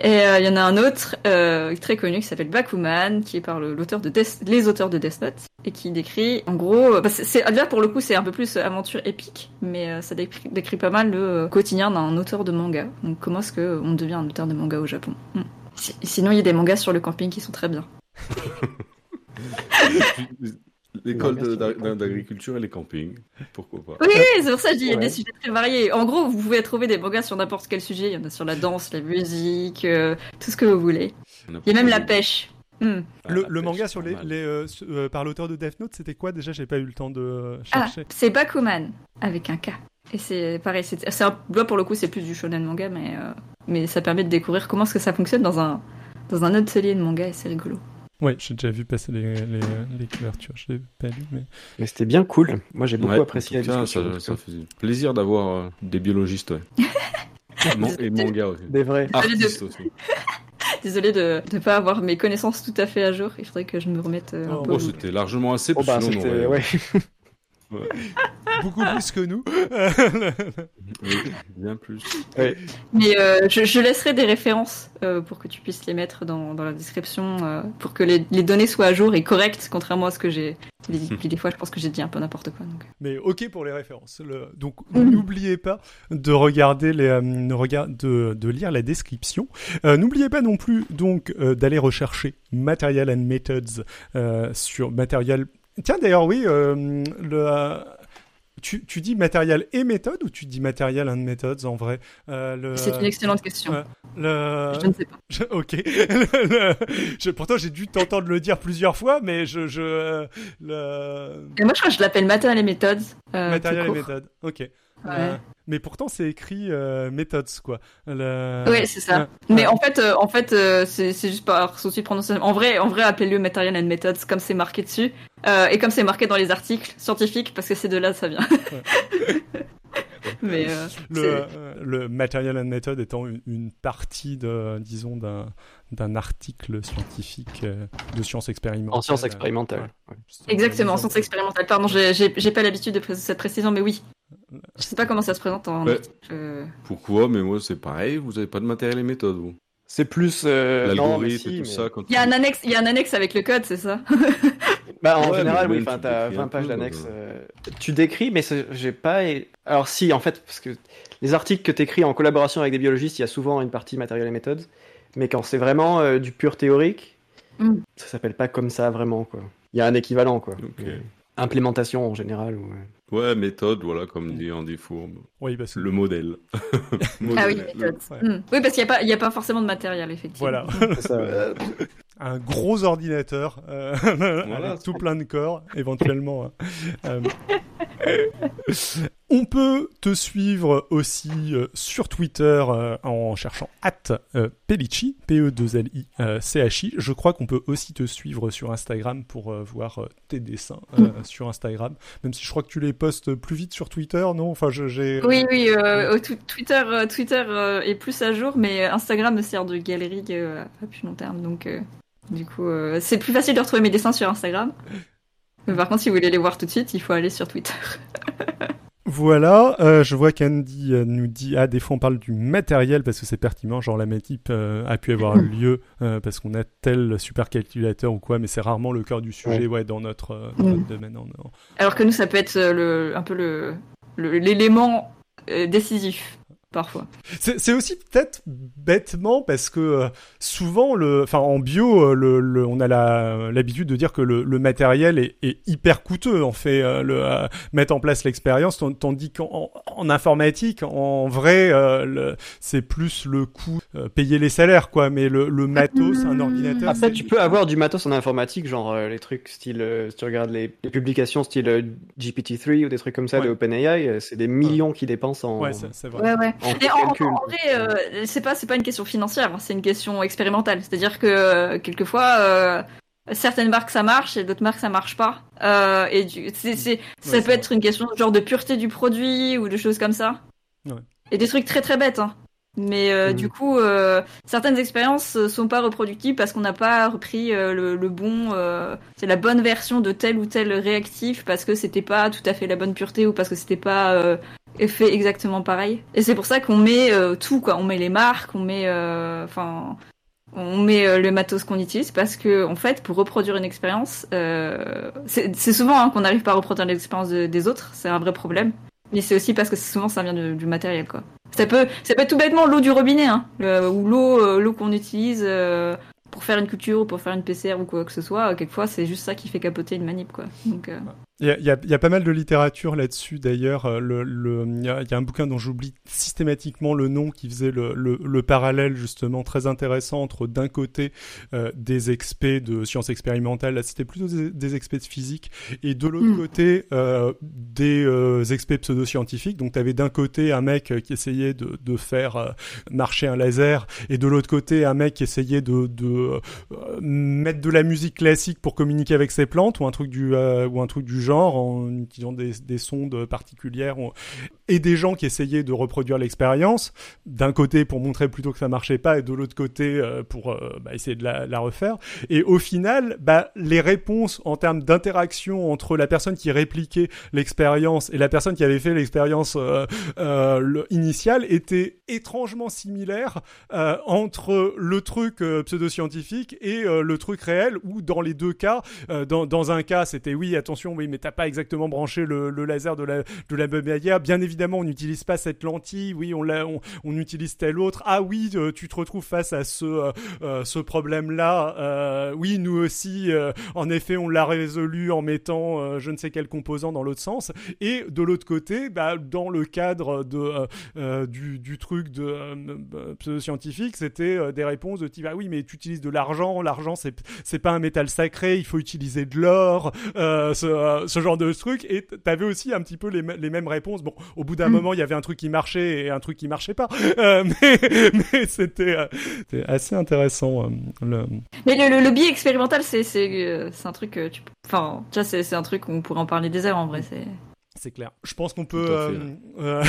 Et euh, il y en a un autre euh, très connu qui s'appelle Bakuman, qui est par l'auteur de Death- les auteurs de Death Note, et qui décrit, en gros, euh, bah, c'est- là pour le coup c'est un peu plus aventure épique, mais ça décrit, décrit pas mal le quotidien d'un auteur de manga. Donc comment est-ce que on devient un auteur de manga au Japon? Hmm. Si- Sinon il y a des mangas sur le camping qui sont très bien. L'école d'agriculture et les campings. Pourquoi pas Oui, c'est pour ça que je dis il y a Ouais. des sujets très variés. En gros, vous pouvez trouver des mangas sur n'importe quel sujet. Il y en a sur la danse, la musique, euh, tout ce que vous voulez. Il y a même la pêche. Hmm. Ah, le, la le pêche, manga sur les, les, euh, euh, par l'auteur de Death Note, c'était quoi déjà? J'ai pas eu le temps de euh, Ah, chercher. c'est Bakuman avec un K. Et c'est pareil, c'est là pour le coup c'est plus du shonen manga, mais euh, mais ça permet de découvrir comment est-ce que ça fonctionne dans un dans un atelier de manga et c'est rigolo. Ouais, j'ai déjà vu passer les, les, les couvertures. Je l'ai pas lu, mais Mais c'était bien cool. Moi, j'ai beaucoup Ouais, apprécié la discussion. ça, fait plaisir d'avoir euh, des biologistes, ouais. Et manga aussi. Des vrais. Artistes aussi. Désolée de ne pas avoir mes connaissances tout à fait à jour. Il faudrait que je me remette euh, un Oh, peu. C'était largement assez, Oh, parce bah, que sinon, Ouais. beaucoup plus que nous. Oui, bien plus. Mais euh, je, je laisserai des références euh, pour que tu puisses les mettre dans, dans la description euh, pour que les, les données soient à jour et correctes, contrairement à ce que j'ai dit. Puis des fois, je pense que j'ai dit un peu n'importe quoi. Donc. Mais ok pour les références. Le- Donc Mhm. n'oubliez pas de regarder les, euh, de, regard- de, de lire la description. Euh, n'oubliez pas non plus donc euh, d'aller rechercher Material and Methods euh, sur Material. Tiens d'ailleurs oui, euh, le, tu, tu dis Material et méthode ou tu dis Material and Methods en vrai? Euh, C'est une excellente question. le... Je ne sais pas. Je- ok. Le- je- pourtant j'ai dû t'entendre le dire plusieurs fois, mais je, je euh, le Et moi, je crois que je l'appelle Material et Méthodes. euh, Material tout et court. méthode. Ok. Ouais. Mais pourtant, c'est écrit euh, methods, quoi. Le... Ouais, c'est ça. Mais en fait, euh, en fait, euh, c'est c'est juste par souci de prononciation. En vrai, en vrai, appelez-le Material and Methods comme c'est marqué dessus Euh, et comme c'est marqué dans les articles scientifiques parce que c'est de là que ça vient. Mais euh, le, le material and method étant une, une partie, de, disons, d'un d'un article scientifique euh, de sciences expérimentales. En sciences expérimentales. Ouais. Exactement, exemple. sciences expérimentales. Pardon, j'ai- pas l'habitude de cette précision, mais oui. Je sais pas comment ça se présente en Ouais. euh, Pourquoi Mais moi, c'est pareil, vous avez pas de matériel et méthode, vous. C'est plus. euh, non, mais L'algorithme si, et tout mais- ça. Quand Il y a un annexe, il y a un annexe avec le code, c'est ça? Bah, en Ouais, général, oui, enfin, tu t'as décris 20 un pages d'annexes. donc, euh, Tu décris, mais j'ai pas. Alors, si, en fait, parce que les articles que t'écris en collaboration avec des biologistes, il y a souvent une partie matériel et méthode. Mais quand c'est vraiment euh, du pur théorique, Mm. ça s'appelle pas comme ça vraiment, quoi. Il y a un équivalent, quoi. Implémentation en général. ou, euh, Ouais, méthode, voilà, comme dit Andy Fourbe. Oui, parce que Le modèle. Ah oui, Modèle. méthode. Ouais. Hmm. Oui, parce qu'il n'y a, pas- il y a pas forcément de matériel, effectivement. voilà, ça, ouais. un gros ordinateur euh, avec tout plein de corps, éventuellement. hein. Euh, On peut te suivre aussi euh, sur Twitter euh, en cherchant at euh, Pellici, P-E-2-L-I-C-H-I. Je crois qu'on peut aussi te suivre sur Instagram pour euh, voir tes dessins euh, sur Instagram. Même si je crois que tu les postes plus vite sur Twitter, non? Enfin, je- j'ai. Oui, oui, Twitter, Twitter est plus à jour, mais Instagram me sert de galerie à plus long terme. Donc, du coup, c'est plus facile de retrouver mes dessins sur Instagram. Mais par contre, si vous voulez les voir tout de suite, il faut aller sur Twitter. Voilà, euh, je vois qu'Andy euh, nous dit ah des fois on parle du matériel parce que c'est pertinent, genre la métip euh, a pu avoir lieu euh, parce qu'on a tel supercalculateur ou quoi, mais c'est rarement le cœur du sujet ouais, dans notre, euh, dans notre Mm. domaine. en- en- Alors que nous, ça peut être le, un peu le le- l'élément euh, décisif parfois. C'est aussi peut-être bêtement parce que euh, souvent, le, enfin en bio, euh, le, le- on a la- l'habitude de dire que le, le matériel est, est hyper coûteux en fait, euh, le, euh, mettre en place l'expérience, tandis qu'en en, informatique, en vrai, euh, le- c'est plus le coût, euh, payer les salaires quoi, mais le, le matos, un ordinateur. Après, tu peux avoir du matos en informatique, genre euh, les trucs style, euh, si tu regardes les, les publications style euh, GPT-3 ou des trucs comme ça Ouais. de OpenAI, c'est des millions qui dépensent en, Ouais, c'est c'est vrai. Ouais, ouais. En en, en vrai, euh, c'est pas c'est pas une question financière, hein, c'est une question expérimentale. C'est-à-dire que euh, quelquefois euh, certaines marques ça marche et d'autres marques ça marche pas. Euh, et du, c'est, c'est, ça Ouais, peut être une question genre de pureté du produit ou de choses comme ça. Ouais. Et des trucs très très bêtes. Hein. Mais euh, Mhm. du coup, euh, certaines expériences sont pas reproductibles parce qu'on n'a pas repris euh, le, le bon, c'est la bonne version de tel ou tel réactif parce que c'était pas tout à fait la bonne pureté ou parce que c'était pas euh, fait exactement pareil. Et c'est pour ça qu'on met euh, tout, quoi. On met les marques, on met, euh, enfin, on met euh, le matos qu'on utilise parce que, en fait, pour reproduire une expérience, euh, c'est souvent hein, qu'on n'arrive pas à reproduire l'expérience de- des autres. C'est un vrai problème. Mais c'est aussi parce que souvent ça vient de- du matériel, quoi. Ça peut, ça peut être tout bêtement l'eau du robinet, hein, le- ou l'eau, l'eau qu'on utilise pour faire une culture ou pour faire une PCR ou quoi que ce soit. Quelquefois, c'est juste ça qui fait capoter une manip, quoi. Donc, euh, Il y a, il y a- il y a pas mal de littérature là-dessus d'ailleurs. Euh, Le, le, il, y a, un bouquin dont j'oublie systématiquement le nom qui faisait le, le, le parallèle justement très intéressant entre d'un côté euh, des experts de sciences expérimentales, là c'était plutôt des, des experts de physique, et de l'autre Mm. côté euh, des experts pseudo-scientifiques. Donc tu avais d'un côté un mec qui essayait de, de faire marcher un laser, et de l'autre côté un mec qui essayait de, de euh, mettre de la musique classique pour communiquer avec ses plantes ou un truc du euh, ou un truc du genre en utilisant des, des sondes particulières et des gens qui essayaient de reproduire l'expérience d'un côté pour montrer plutôt que ça marchait pas et de l'autre côté euh, pour euh, bah, essayer de la, refaire. Et au final bah, les réponses en termes d'interaction entre la personne qui répliquait l'expérience et la personne qui avait fait l'expérience euh, le- initiale étaient étrangement similaires entre le truc pseudo-scientifique et le truc réel où dans les deux cas dans, dans un cas c'était oui attention oui mais t'as pas exactement branché le, laser de la de la manière bien évidemment on n'utilise pas cette lentille oui on l'a on, utilise telle autre. Ah oui euh, tu te retrouves face à ce euh, euh, ce problème là oui nous aussi en effet on l'a résolu en mettant je ne sais quel composant dans l'autre sens. Et de l'autre côté bah, dans le cadre de du, du truc de pseudo-scientifique c'était des réponses de type ah oui mais tu utilises de l'argent l'argent c'est c'est pas un métal sacré il faut utiliser de l'or ce, ce genre de truc. Et t'avais aussi un petit peu les, les mêmes réponses. Bon au bout d'un Mm. moment il y avait un truc qui marchait et un truc qui marchait pas Euh, mais, mais c'était euh, c'était assez intéressant euh, le... Mais le, le, le biais expérimental, c'est euh, un truc que tu, enfin, tu vois, c'est un truc qu'on pourrait en parler des heures en vrai. C'est c'est clair. Je pense qu'on peut euh, euh,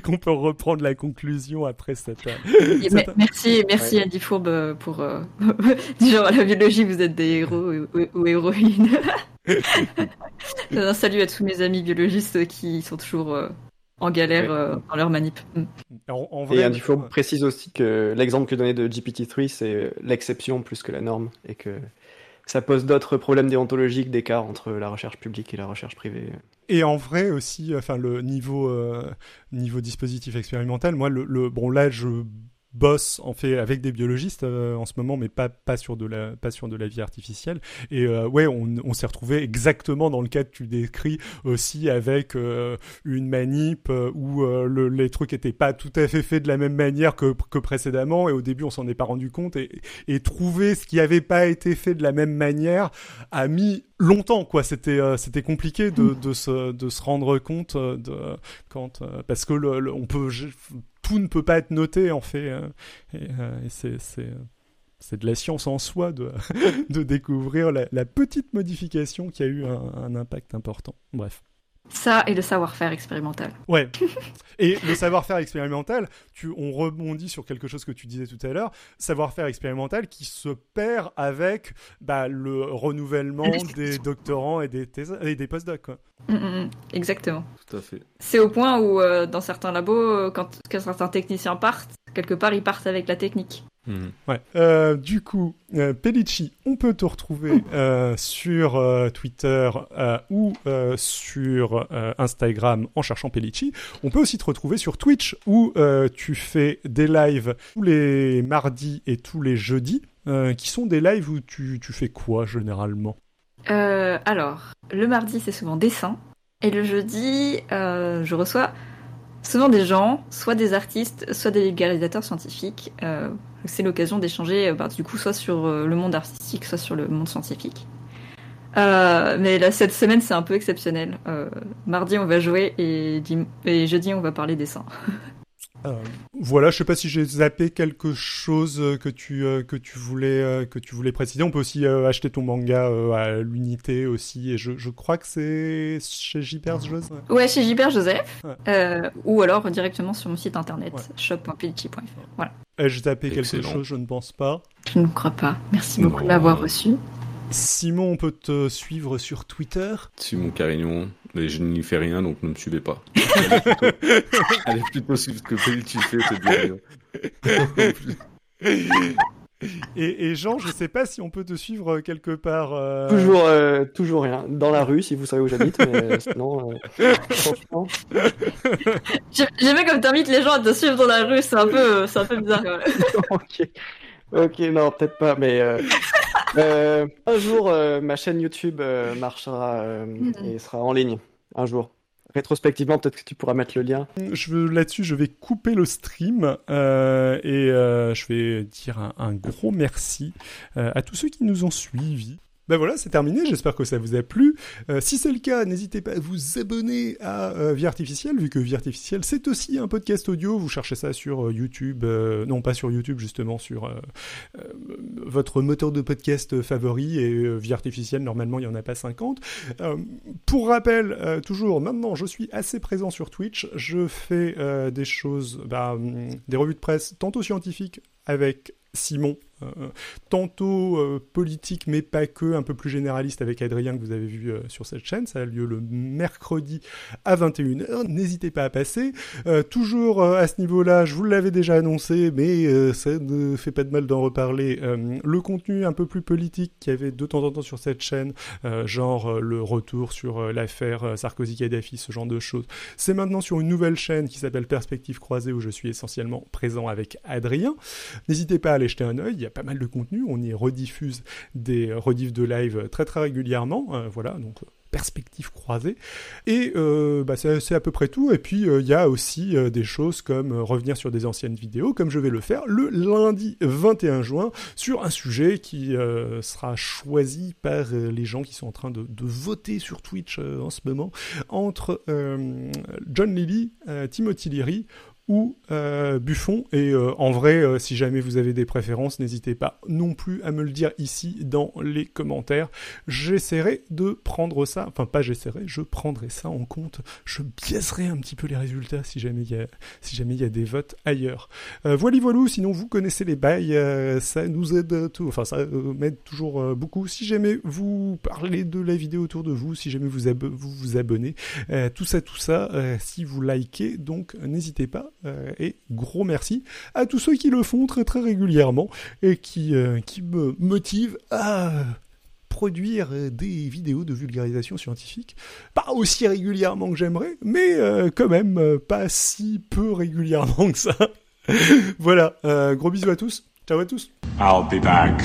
qu'on peut reprendre la conclusion après cette. euh, Et me- merci, merci Ouais. Andy Fourbe pour euh, genre à la biologie, vous êtes des héros ou, ou- ou héroïnes. un salut à tous mes amis biologistes qui sont toujours euh, en galère Ouais. euh, dans leur manip. Mm. en, en vrai, Et Andy Fourbe précise aussi que l'exemple que donnait de GPT-3, c'est l'exception plus que la norme, et que ça pose d'autres problèmes déontologiques d'écart entre la recherche publique et la recherche privée. Et en vrai aussi, enfin le niveau euh, niveau dispositif expérimental, moi le, le bon là je bosse en fait avec des biologistes euh, en ce moment, mais pas pas sur de la pas sur de la vie artificielle. Et euh, ouais, on, on s'est retrouvé exactement dans le cas que tu décris aussi avec euh, une manip euh, où euh, le, les trucs étaient pas tout à fait faits de la même manière que, que précédemment. Et au début, on s'en est pas rendu compte. Et, et trouver ce qui avait pas été fait de la même manière a mis longtemps quoi c'était euh, c'était compliqué de, de se de se rendre compte euh, de quand euh, parce que le, le- on peut ne peut pas être noté en fait euh, et, euh, c'est de la science en soi de, découvrir la, petite modification qui a eu un impact important. Bref. Ça et le savoir-faire expérimental. Ouais. Et le savoir-faire expérimental, tu, on rebondit sur quelque chose que tu disais tout à l'heure, savoir-faire expérimental qui se perd avec bah, le renouvellement des doctorants et des, et des postdocs. Quoi. Mm, mm, mm. Exactement. Tout à fait. C'est au point où, euh, dans certains labos, euh, quand, quand certains techniciens partent, quelque part, ils partent avec la technique. Mhm. Ouais. Euh, du coup, euh, Pellicci, on peut te retrouver euh, sur euh, Twitter euh, ou euh, sur euh, Instagram en cherchant Pellicci. On peut aussi te retrouver sur Twitch où euh, tu fais des lives tous les mardis et tous les jeudis, euh, qui sont des lives où tu, tu fais quoi généralement? Euh, alors, le mardi, c'est souvent dessin. Et le jeudi, euh, je reçois souvent des gens, soit des artistes, soit des vulgarisateurs scientifiques. Euh, c'est l'occasion d'échanger, euh, bah, du coup, soit sur euh, le monde artistique, soit sur le monde scientifique. Mais là, cette semaine, c'est un peu exceptionnel. Mardi, on va jouer et, et jeudi, on va parler dessin. Euh, voilà, je sais pas si j'ai zappé quelque chose euh, que tu euh, que tu voulais euh, que tu voulais préciser. On peut aussi euh, acheter ton manga euh, à l'unité aussi, et je, je crois que c'est chez Jipers Jeux. Ouais, chez Gilbert Joseph, Ouais. euh, ou alors directement sur mon site internet, Ouais. shop.pellicci.fr. Voilà. Ai-je zappé quelque chose? Je ne pense pas. Je ne crois pas. Merci beaucoup Non. de m'avoir reçu. Simon, on peut te suivre sur Twitter. Simon Carignon, mais je n'y fais rien, donc ne me suivez pas. Allez plutôt, allez plutôt suivre ce que Pellicci fait, c'est bien. Et, et Jean, je sais pas si on peut te suivre quelque part. euh, Toujours, euh, toujours rien. Dans la rue, si vous savez où j'habite, mais sinon, euh, franchement. J'ai- J'aime bien comme t'invites les gens à te suivre dans la rue, c'est un peu, c'est un peu bizarre quand même. ok. Ok, non, peut-être pas, mais euh, un jour, euh, ma chaîne YouTube euh, marchera euh, et sera en ligne. Un jour. Rétrospectivement, peut-être que tu pourras mettre le lien. Je là-dessus, je vais couper le stream euh, et euh, je vais dire un, un gros merci euh, à tous ceux qui nous ont suivis. Ben voilà, c'est terminé. J'espère que ça vous a plu. Euh, si c'est le cas, n'hésitez pas à vous abonner à euh, Vie Artificielle, vu que Vie Artificielle, c'est aussi un podcast audio. Vous cherchez ça sur euh, YouTube, non pas sur YouTube, justement sur votre moteur de podcast favori. Et Vie Artificielle, normalement, il y en a pas 50. Euh, pour rappel, toujours, maintenant, je suis assez présent sur Twitch. Je fais des choses, bah, hum, des revues de presse, tantôt scientifiques avec Simon, tantôt euh, politique, mais pas que, un peu plus généraliste avec Adrien que vous avez vu euh, sur cette chaîne. Ça a lieu le mercredi à 21h. N'hésitez pas à passer. Euh, toujours euh, à ce niveau-là, je vous l'avais déjà annoncé, mais euh, ça ne fait pas de mal d'en reparler. Euh, le contenu un peu plus politique qu'il y avait de temps en temps sur cette chaîne, euh, genre euh, le retour sur euh, l'affaire euh, Sarkozy-Kadhafi, ce genre de choses. C'est maintenant sur une nouvelle chaîne qui s'appelle Perspective Croisée où je suis essentiellement présent avec Adrien. N'hésitez pas à aller jeter un œil, pas mal de contenu, on y rediffuse des rediffs de live très très régulièrement, euh, voilà, donc euh, perspective croisée. Et euh, bah, c'est à peu près tout. Et puis il y a aussi des choses comme revenir sur des anciennes vidéos, comme je vais le faire le lundi 21 juin, sur un sujet qui sera choisi par les gens qui sont en train de, de voter sur Twitch en ce moment, entre John Lilly, Timothy Leary ou euh, Buffon. Et euh, en vrai, euh, si jamais vous avez des préférences, n'hésitez pas non plus à me le dire ici dans les commentaires. J'essaierai de prendre ça, enfin pas j'essaierai, je prendrai ça en compte. Je biaiserai un petit peu les résultats si jamais il y a, si jamais il y a des votes ailleurs. Voilà, voilou, sinon vous connaissez les bails, ça nous aide tout, enfin ça m'aide toujours beaucoup. Si jamais vous parlez de la vidéo autour de vous, si jamais vous vous, vous abonnez, tout ça, tout ça, si vous likez, donc n'hésitez pas. Euh, et gros merci à tous ceux qui le font très très régulièrement et qui, euh, qui me motivent à produire des vidéos de vulgarisation scientifique. Pas aussi régulièrement que j'aimerais, mais euh, quand même pas si peu régulièrement que ça. voilà, gros bisous à tous. Ciao à tous. I'll be back.